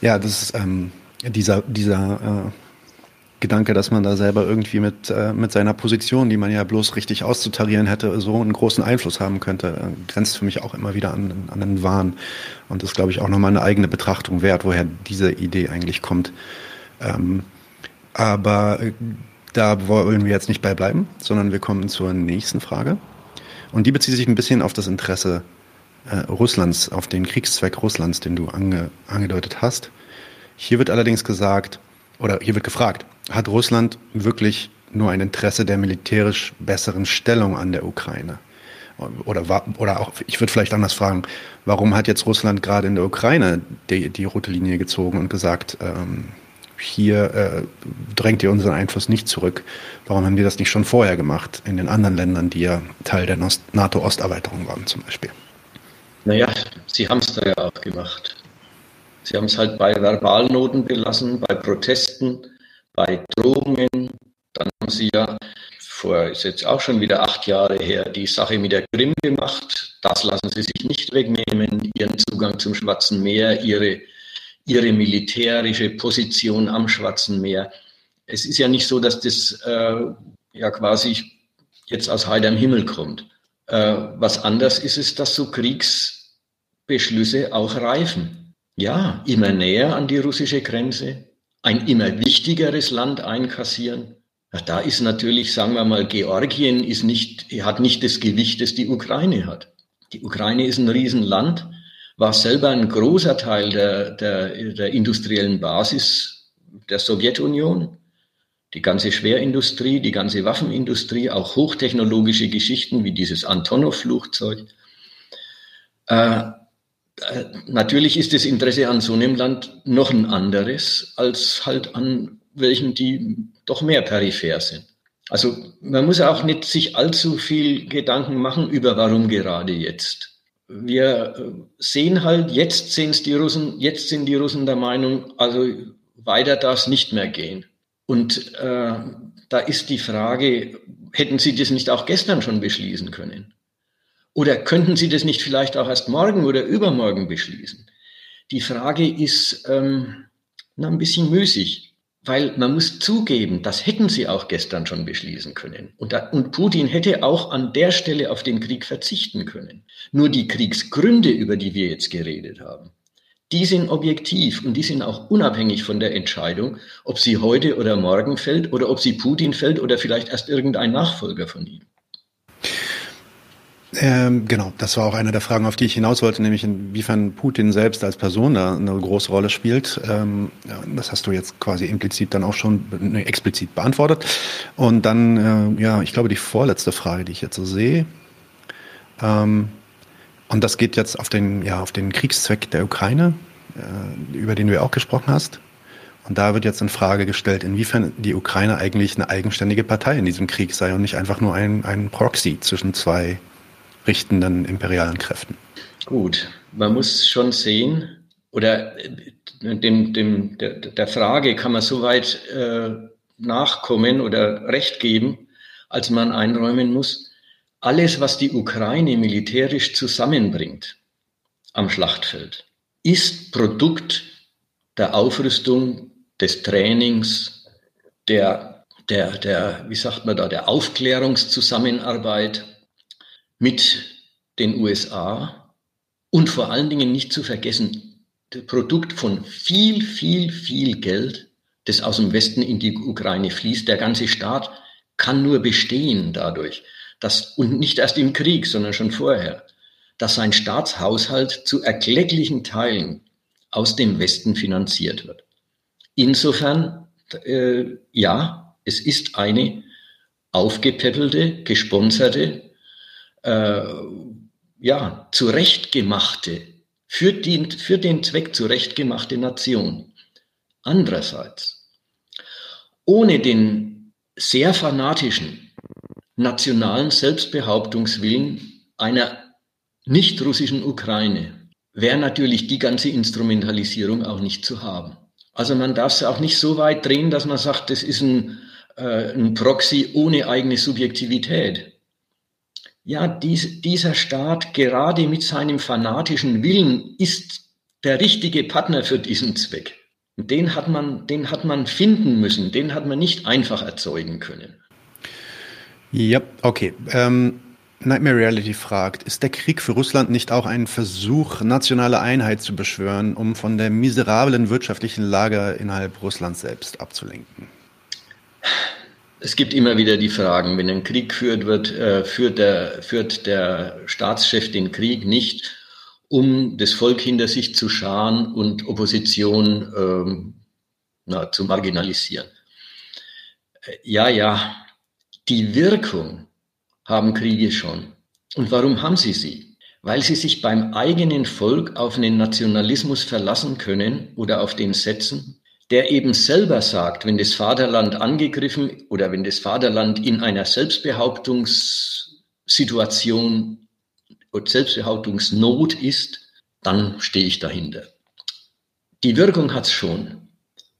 Ja, das ist ähm, dieser, dieser äh, Gedanke, dass man da selber irgendwie mit, äh, mit seiner Position, die man ja bloß richtig auszutarieren hätte, so einen großen Einfluss haben könnte, äh, grenzt für mich auch immer wieder an, an einen Wahn. Und das glaube ich auch nochmal eine eigene Betrachtung wert, woher diese Idee eigentlich kommt. Ähm, aber äh, da wollen wir jetzt nicht bei bleiben, sondern wir kommen zur nächsten Frage. Und die bezieht sich ein bisschen auf das Interesse äh, Russlands, auf den Kriegszweck Russlands, den du ange, angedeutet hast. Hier wird allerdings gesagt, oder hier wird gefragt, hat Russland wirklich nur ein Interesse der militärisch besseren Stellung an der Ukraine? Oder, oder auch, ich würde vielleicht anders fragen, warum hat jetzt Russland gerade in der Ukraine die, die rote Linie gezogen und gesagt, ähm, hier äh, drängt ihr unseren Einfluss nicht zurück? Warum haben die das nicht schon vorher gemacht in den anderen Ländern, die ja Teil der NATO-Osterweiterung waren zum Beispiel? Naja, sie haben es da ja auch gemacht. Sie haben es halt bei Verbalnoten belassen, bei Protesten, bei Drohungen. Dann haben sie ja vor, ist jetzt auch schon wieder acht Jahre her, die Sache mit der Krim gemacht. Das lassen sie sich nicht wegnehmen, ihren Zugang zum Schwarzen Meer, ihre, ihre militärische Position am Schwarzen Meer. Es ist ja nicht so, dass das äh, ja quasi jetzt aus heiterem Himmel kommt. Äh, was anders ist es, dass so Kriegsbeschlüsse auch reifen. Ja, immer näher an die russische Grenze, ein immer wichtigeres Land einkassieren. Ja, da ist natürlich, sagen wir mal, Georgien ist nicht, hat nicht das Gewicht, das die Ukraine hat. Die Ukraine ist ein Riesenland, war selber ein großer Teil der, der, der industriellen Basis der Sowjetunion die ganze Schwerindustrie, die ganze Waffenindustrie, auch hochtechnologische Geschichten wie dieses Antonov-Flugzeug. Äh, äh, natürlich ist das Interesse an so einem Land noch ein anderes als halt an welchen, die doch mehr peripher sind. Also man muss auch nicht sich allzu viel Gedanken machen über warum gerade jetzt. wir äh, sehen halt, jetzt sehen es die Russen, jetzt sind die Russen der Meinung, also weiter darf es nicht mehr gehen. Und äh, da ist die Frage, hätten Sie das nicht auch gestern schon beschließen können? Oder könnten Sie das nicht vielleicht auch erst morgen oder übermorgen beschließen? Die Frage ist ähm, na, ein bisschen müßig. Weil man muss zugeben, das hätten sie auch gestern schon beschließen können. Und, da, und Putin hätte auch an der Stelle auf den Krieg verzichten können. Nur die Kriegsgründe, über die wir jetzt geredet haben, die sind objektiv und die sind auch unabhängig von der Entscheidung, ob sie heute oder morgen fällt oder ob sie Putin fällt oder vielleicht erst irgendein Nachfolger von ihm. Ähm, genau, das war auch eine der Fragen, auf die ich hinaus wollte, nämlich inwiefern Putin selbst als Person da eine große Rolle spielt. Ähm, das hast du jetzt quasi implizit dann auch schon ne, explizit beantwortet. Und dann, äh, ja, ich glaube, die vorletzte Frage, die ich jetzt so sehe, ähm, und das geht jetzt auf den, ja, auf den Kriegszweck der Ukraine, über den du ja auch gesprochen hast. Und da wird jetzt in Frage gestellt, inwiefern die Ukraine eigentlich eine eigenständige Partei in diesem Krieg sei und nicht einfach nur ein, ein Proxy zwischen zwei richtenden imperialen Kräften. Gut, man muss schon sehen, oder äh, dem, dem, der, der Frage kann man soweit äh, nachkommen oder Recht geben, als man einräumen muss, alles, was die Ukraine militärisch zusammenbringt am Schlachtfeld, ist Produkt der Aufrüstung, des Trainings, der, der, der, wie sagt man da, der Aufklärungszusammenarbeit, mit den USA und vor allen Dingen nicht zu vergessen, das Produkt von viel, viel, viel Geld, das aus dem Westen in die Ukraine fließt. Der ganze Staat kann nur bestehen dadurch, dass, und nicht erst im Krieg, sondern schon vorher, dass sein Staatshaushalt zu erklecklichen Teilen aus dem Westen finanziert wird. Insofern, äh, ja, es ist eine aufgepeppelte, gesponserte äh, ja, zurechtgemachte, für den, für den Zweck zurechtgemachte Nation. Andererseits, ohne den sehr fanatischen nationalen Selbstbehauptungswillen einer nicht-russischen Ukraine wäre natürlich die ganze Instrumentalisierung auch nicht zu haben. Also man darf es auch nicht so weit drehen, dass man sagt, das ist ein, äh, ein Proxy ohne eigene Subjektivität ja, dies, dieser Staat gerade mit seinem fanatischen Willen ist der richtige Partner für diesen Zweck. Und den hat man, den hat man finden müssen, den hat man nicht einfach erzeugen können. Ja, okay. Ähm, Nightmare Reality fragt, ist der Krieg für Russland nicht auch ein Versuch, nationale Einheit zu beschwören, um von der miserablen wirtschaftlichen Lage innerhalb Russlands selbst abzulenken? Es gibt immer wieder die Fragen, wenn ein Krieg geführt wird, äh, führt, der, führt der Staatschef den Krieg nicht, um das Volk hinter sich zu scharen und Opposition ähm, na, zu marginalisieren. Äh, ja, ja, die Wirkung haben Kriege schon. Und warum haben sie sie? Weil sie sich beim eigenen Volk auf einen Nationalismus verlassen können oder auf den setzen, der eben selber sagt, wenn das Vaterland angegriffen oder wenn das Vaterland in einer Selbstbehauptungssituation und Selbstbehauptungsnot ist, dann stehe ich dahinter. Die Wirkung hat es schon,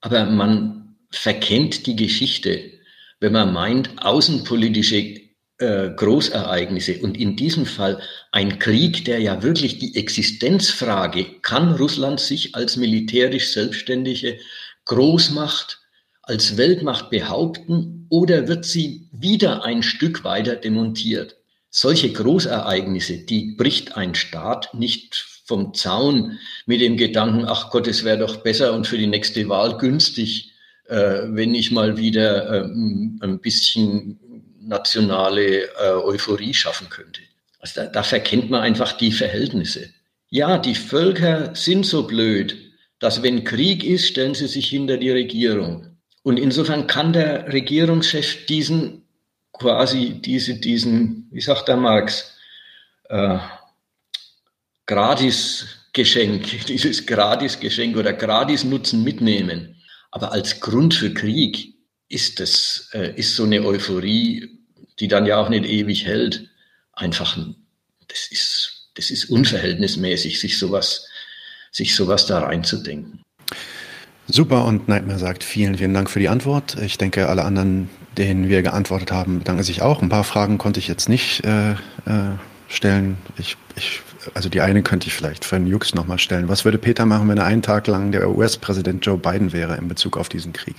aber man verkennt die Geschichte, wenn man meint, außenpolitische äh, Großereignisse und in diesem Fall ein Krieg, der ja wirklich die Existenzfrage, kann Russland sich als militärisch selbstständige Großmacht als Weltmacht behaupten oder wird sie wieder ein Stück weiter demontiert? Solche Großereignisse, die bricht ein Staat nicht vom Zaun mit dem Gedanken, ach Gott, es wäre doch besser und für die nächste Wahl günstig, äh, wenn ich mal wieder äh, ein bisschen nationale äh, Euphorie schaffen könnte. Also da, da verkennt man einfach die Verhältnisse. Ja, die Völker sind so blöd, dass wenn Krieg ist, stellen sie sich hinter die Regierung. Und insofern kann der Regierungschef diesen quasi diese, diesen, wie sagt der Marx, äh, Gratisgeschenk, dieses Gratisgeschenk oder Gratisnutzen mitnehmen. Aber als Grund für Krieg ist das, äh, ist so eine Euphorie, die dann ja auch nicht ewig hält, einfach, das ist das ist unverhältnismäßig, sich sowas, sich sowas da reinzudenken. Super und Nightmare sagt vielen, vielen Dank für die Antwort. Ich denke, alle anderen, denen wir geantwortet haben, bedanken sich auch. Ein paar Fragen konnte ich jetzt nicht äh, äh, stellen. Ich, ich, also die eine könnte ich vielleicht für den Jux nochmal stellen. Was würde Peter machen, wenn er einen Tag lang der US-Präsident Joe Biden wäre in Bezug auf diesen Krieg?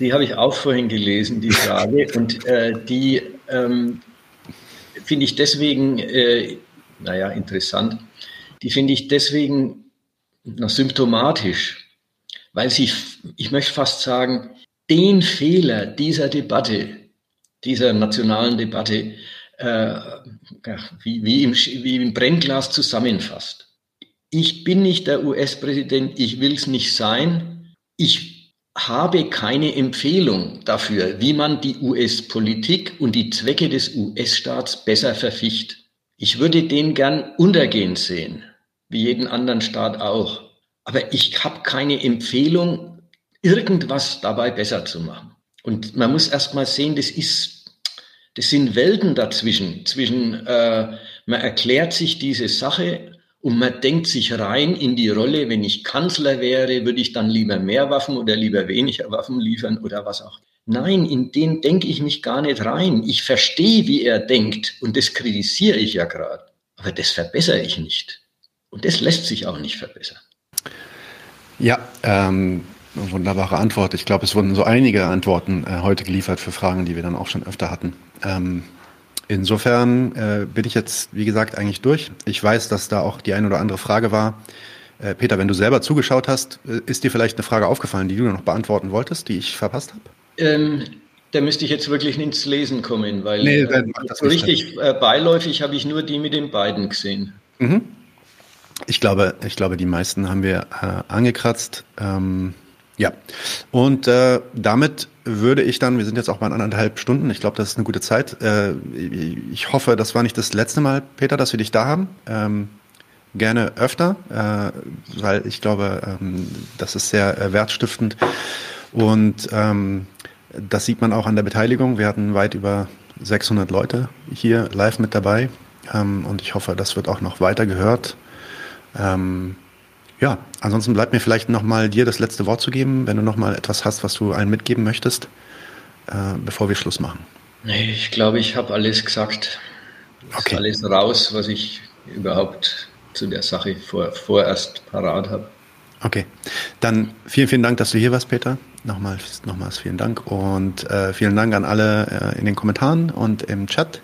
Die habe ich auch vorhin gelesen, die Frage. und äh, die ähm, finde ich deswegen, äh, naja, interessant. Die finde ich deswegen noch symptomatisch weil sie, ich möchte fast sagen, den Fehler dieser Debatte, dieser nationalen Debatte, äh, wie, wie, im, wie im Brennglas zusammenfasst. Ich bin nicht der US-Präsident, ich will es nicht sein. Ich habe keine Empfehlung dafür, wie man die US-Politik und die Zwecke des US-Staats besser verficht. Ich würde den gern untergehen sehen, wie jeden anderen Staat auch. Aber ich habe keine Empfehlung, irgendwas dabei besser zu machen. Und man muss erst mal sehen, das ist, das sind Welten dazwischen. Zwischen, äh, man erklärt sich diese Sache und man denkt sich rein in die Rolle, wenn ich Kanzler wäre, würde ich dann lieber mehr Waffen oder lieber weniger Waffen liefern oder was auch. Nein, in den denke ich mich gar nicht rein. Ich verstehe, wie er denkt und das kritisiere ich ja gerade. Aber das verbessere ich nicht. Und das lässt sich auch nicht verbessern. Ja, ähm, wunderbare Antwort. Ich glaube, es wurden so einige Antworten äh, heute geliefert für Fragen, die wir dann auch schon öfter hatten. Ähm, insofern äh, bin ich jetzt, wie gesagt, eigentlich durch. Ich weiß, dass da auch die eine oder andere Frage war. Äh, Peter, wenn du selber zugeschaut hast, äh, ist dir vielleicht eine Frage aufgefallen, die du noch beantworten wolltest, die ich verpasst habe? Ähm, da müsste ich jetzt wirklich ins Lesen kommen, weil nee, äh, richtig äh, beiläufig habe ich nur die mit den beiden gesehen. Mhm. Ich glaube, ich glaube, die meisten haben wir äh, angekratzt. Ähm, ja, und damit würde ich dann, wir sind jetzt auch bei anderthalb Stunden, ich glaube, das ist eine gute Zeit. Äh, ich hoffe, das war nicht das letzte Mal, Peter, dass wir dich da haben. Ähm, gerne öfter, äh, weil ich glaube, ähm, das ist sehr äh, wertstiftend. Und ähm, das sieht man auch an der Beteiligung. Wir hatten weit über 600 Leute hier live mit dabei. Ähm, und ich hoffe, das wird auch noch weiter gehört. Ähm, ja, ansonsten bleibt mir vielleicht nochmal dir das letzte Wort zu geben, wenn du nochmal etwas hast, was du allen mitgeben möchtest, äh, bevor wir Schluss machen. Nee, ich glaube, ich habe alles gesagt. Okay. alles raus, was ich überhaupt zu der Sache vor, vorerst parat habe. Okay, dann vielen, vielen Dank, dass du hier warst, Peter. Nochmals, nochmals vielen Dank und äh, vielen Dank an alle äh, in den Kommentaren und im Chat.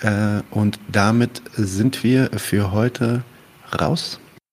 Äh, und damit sind wir für heute raus.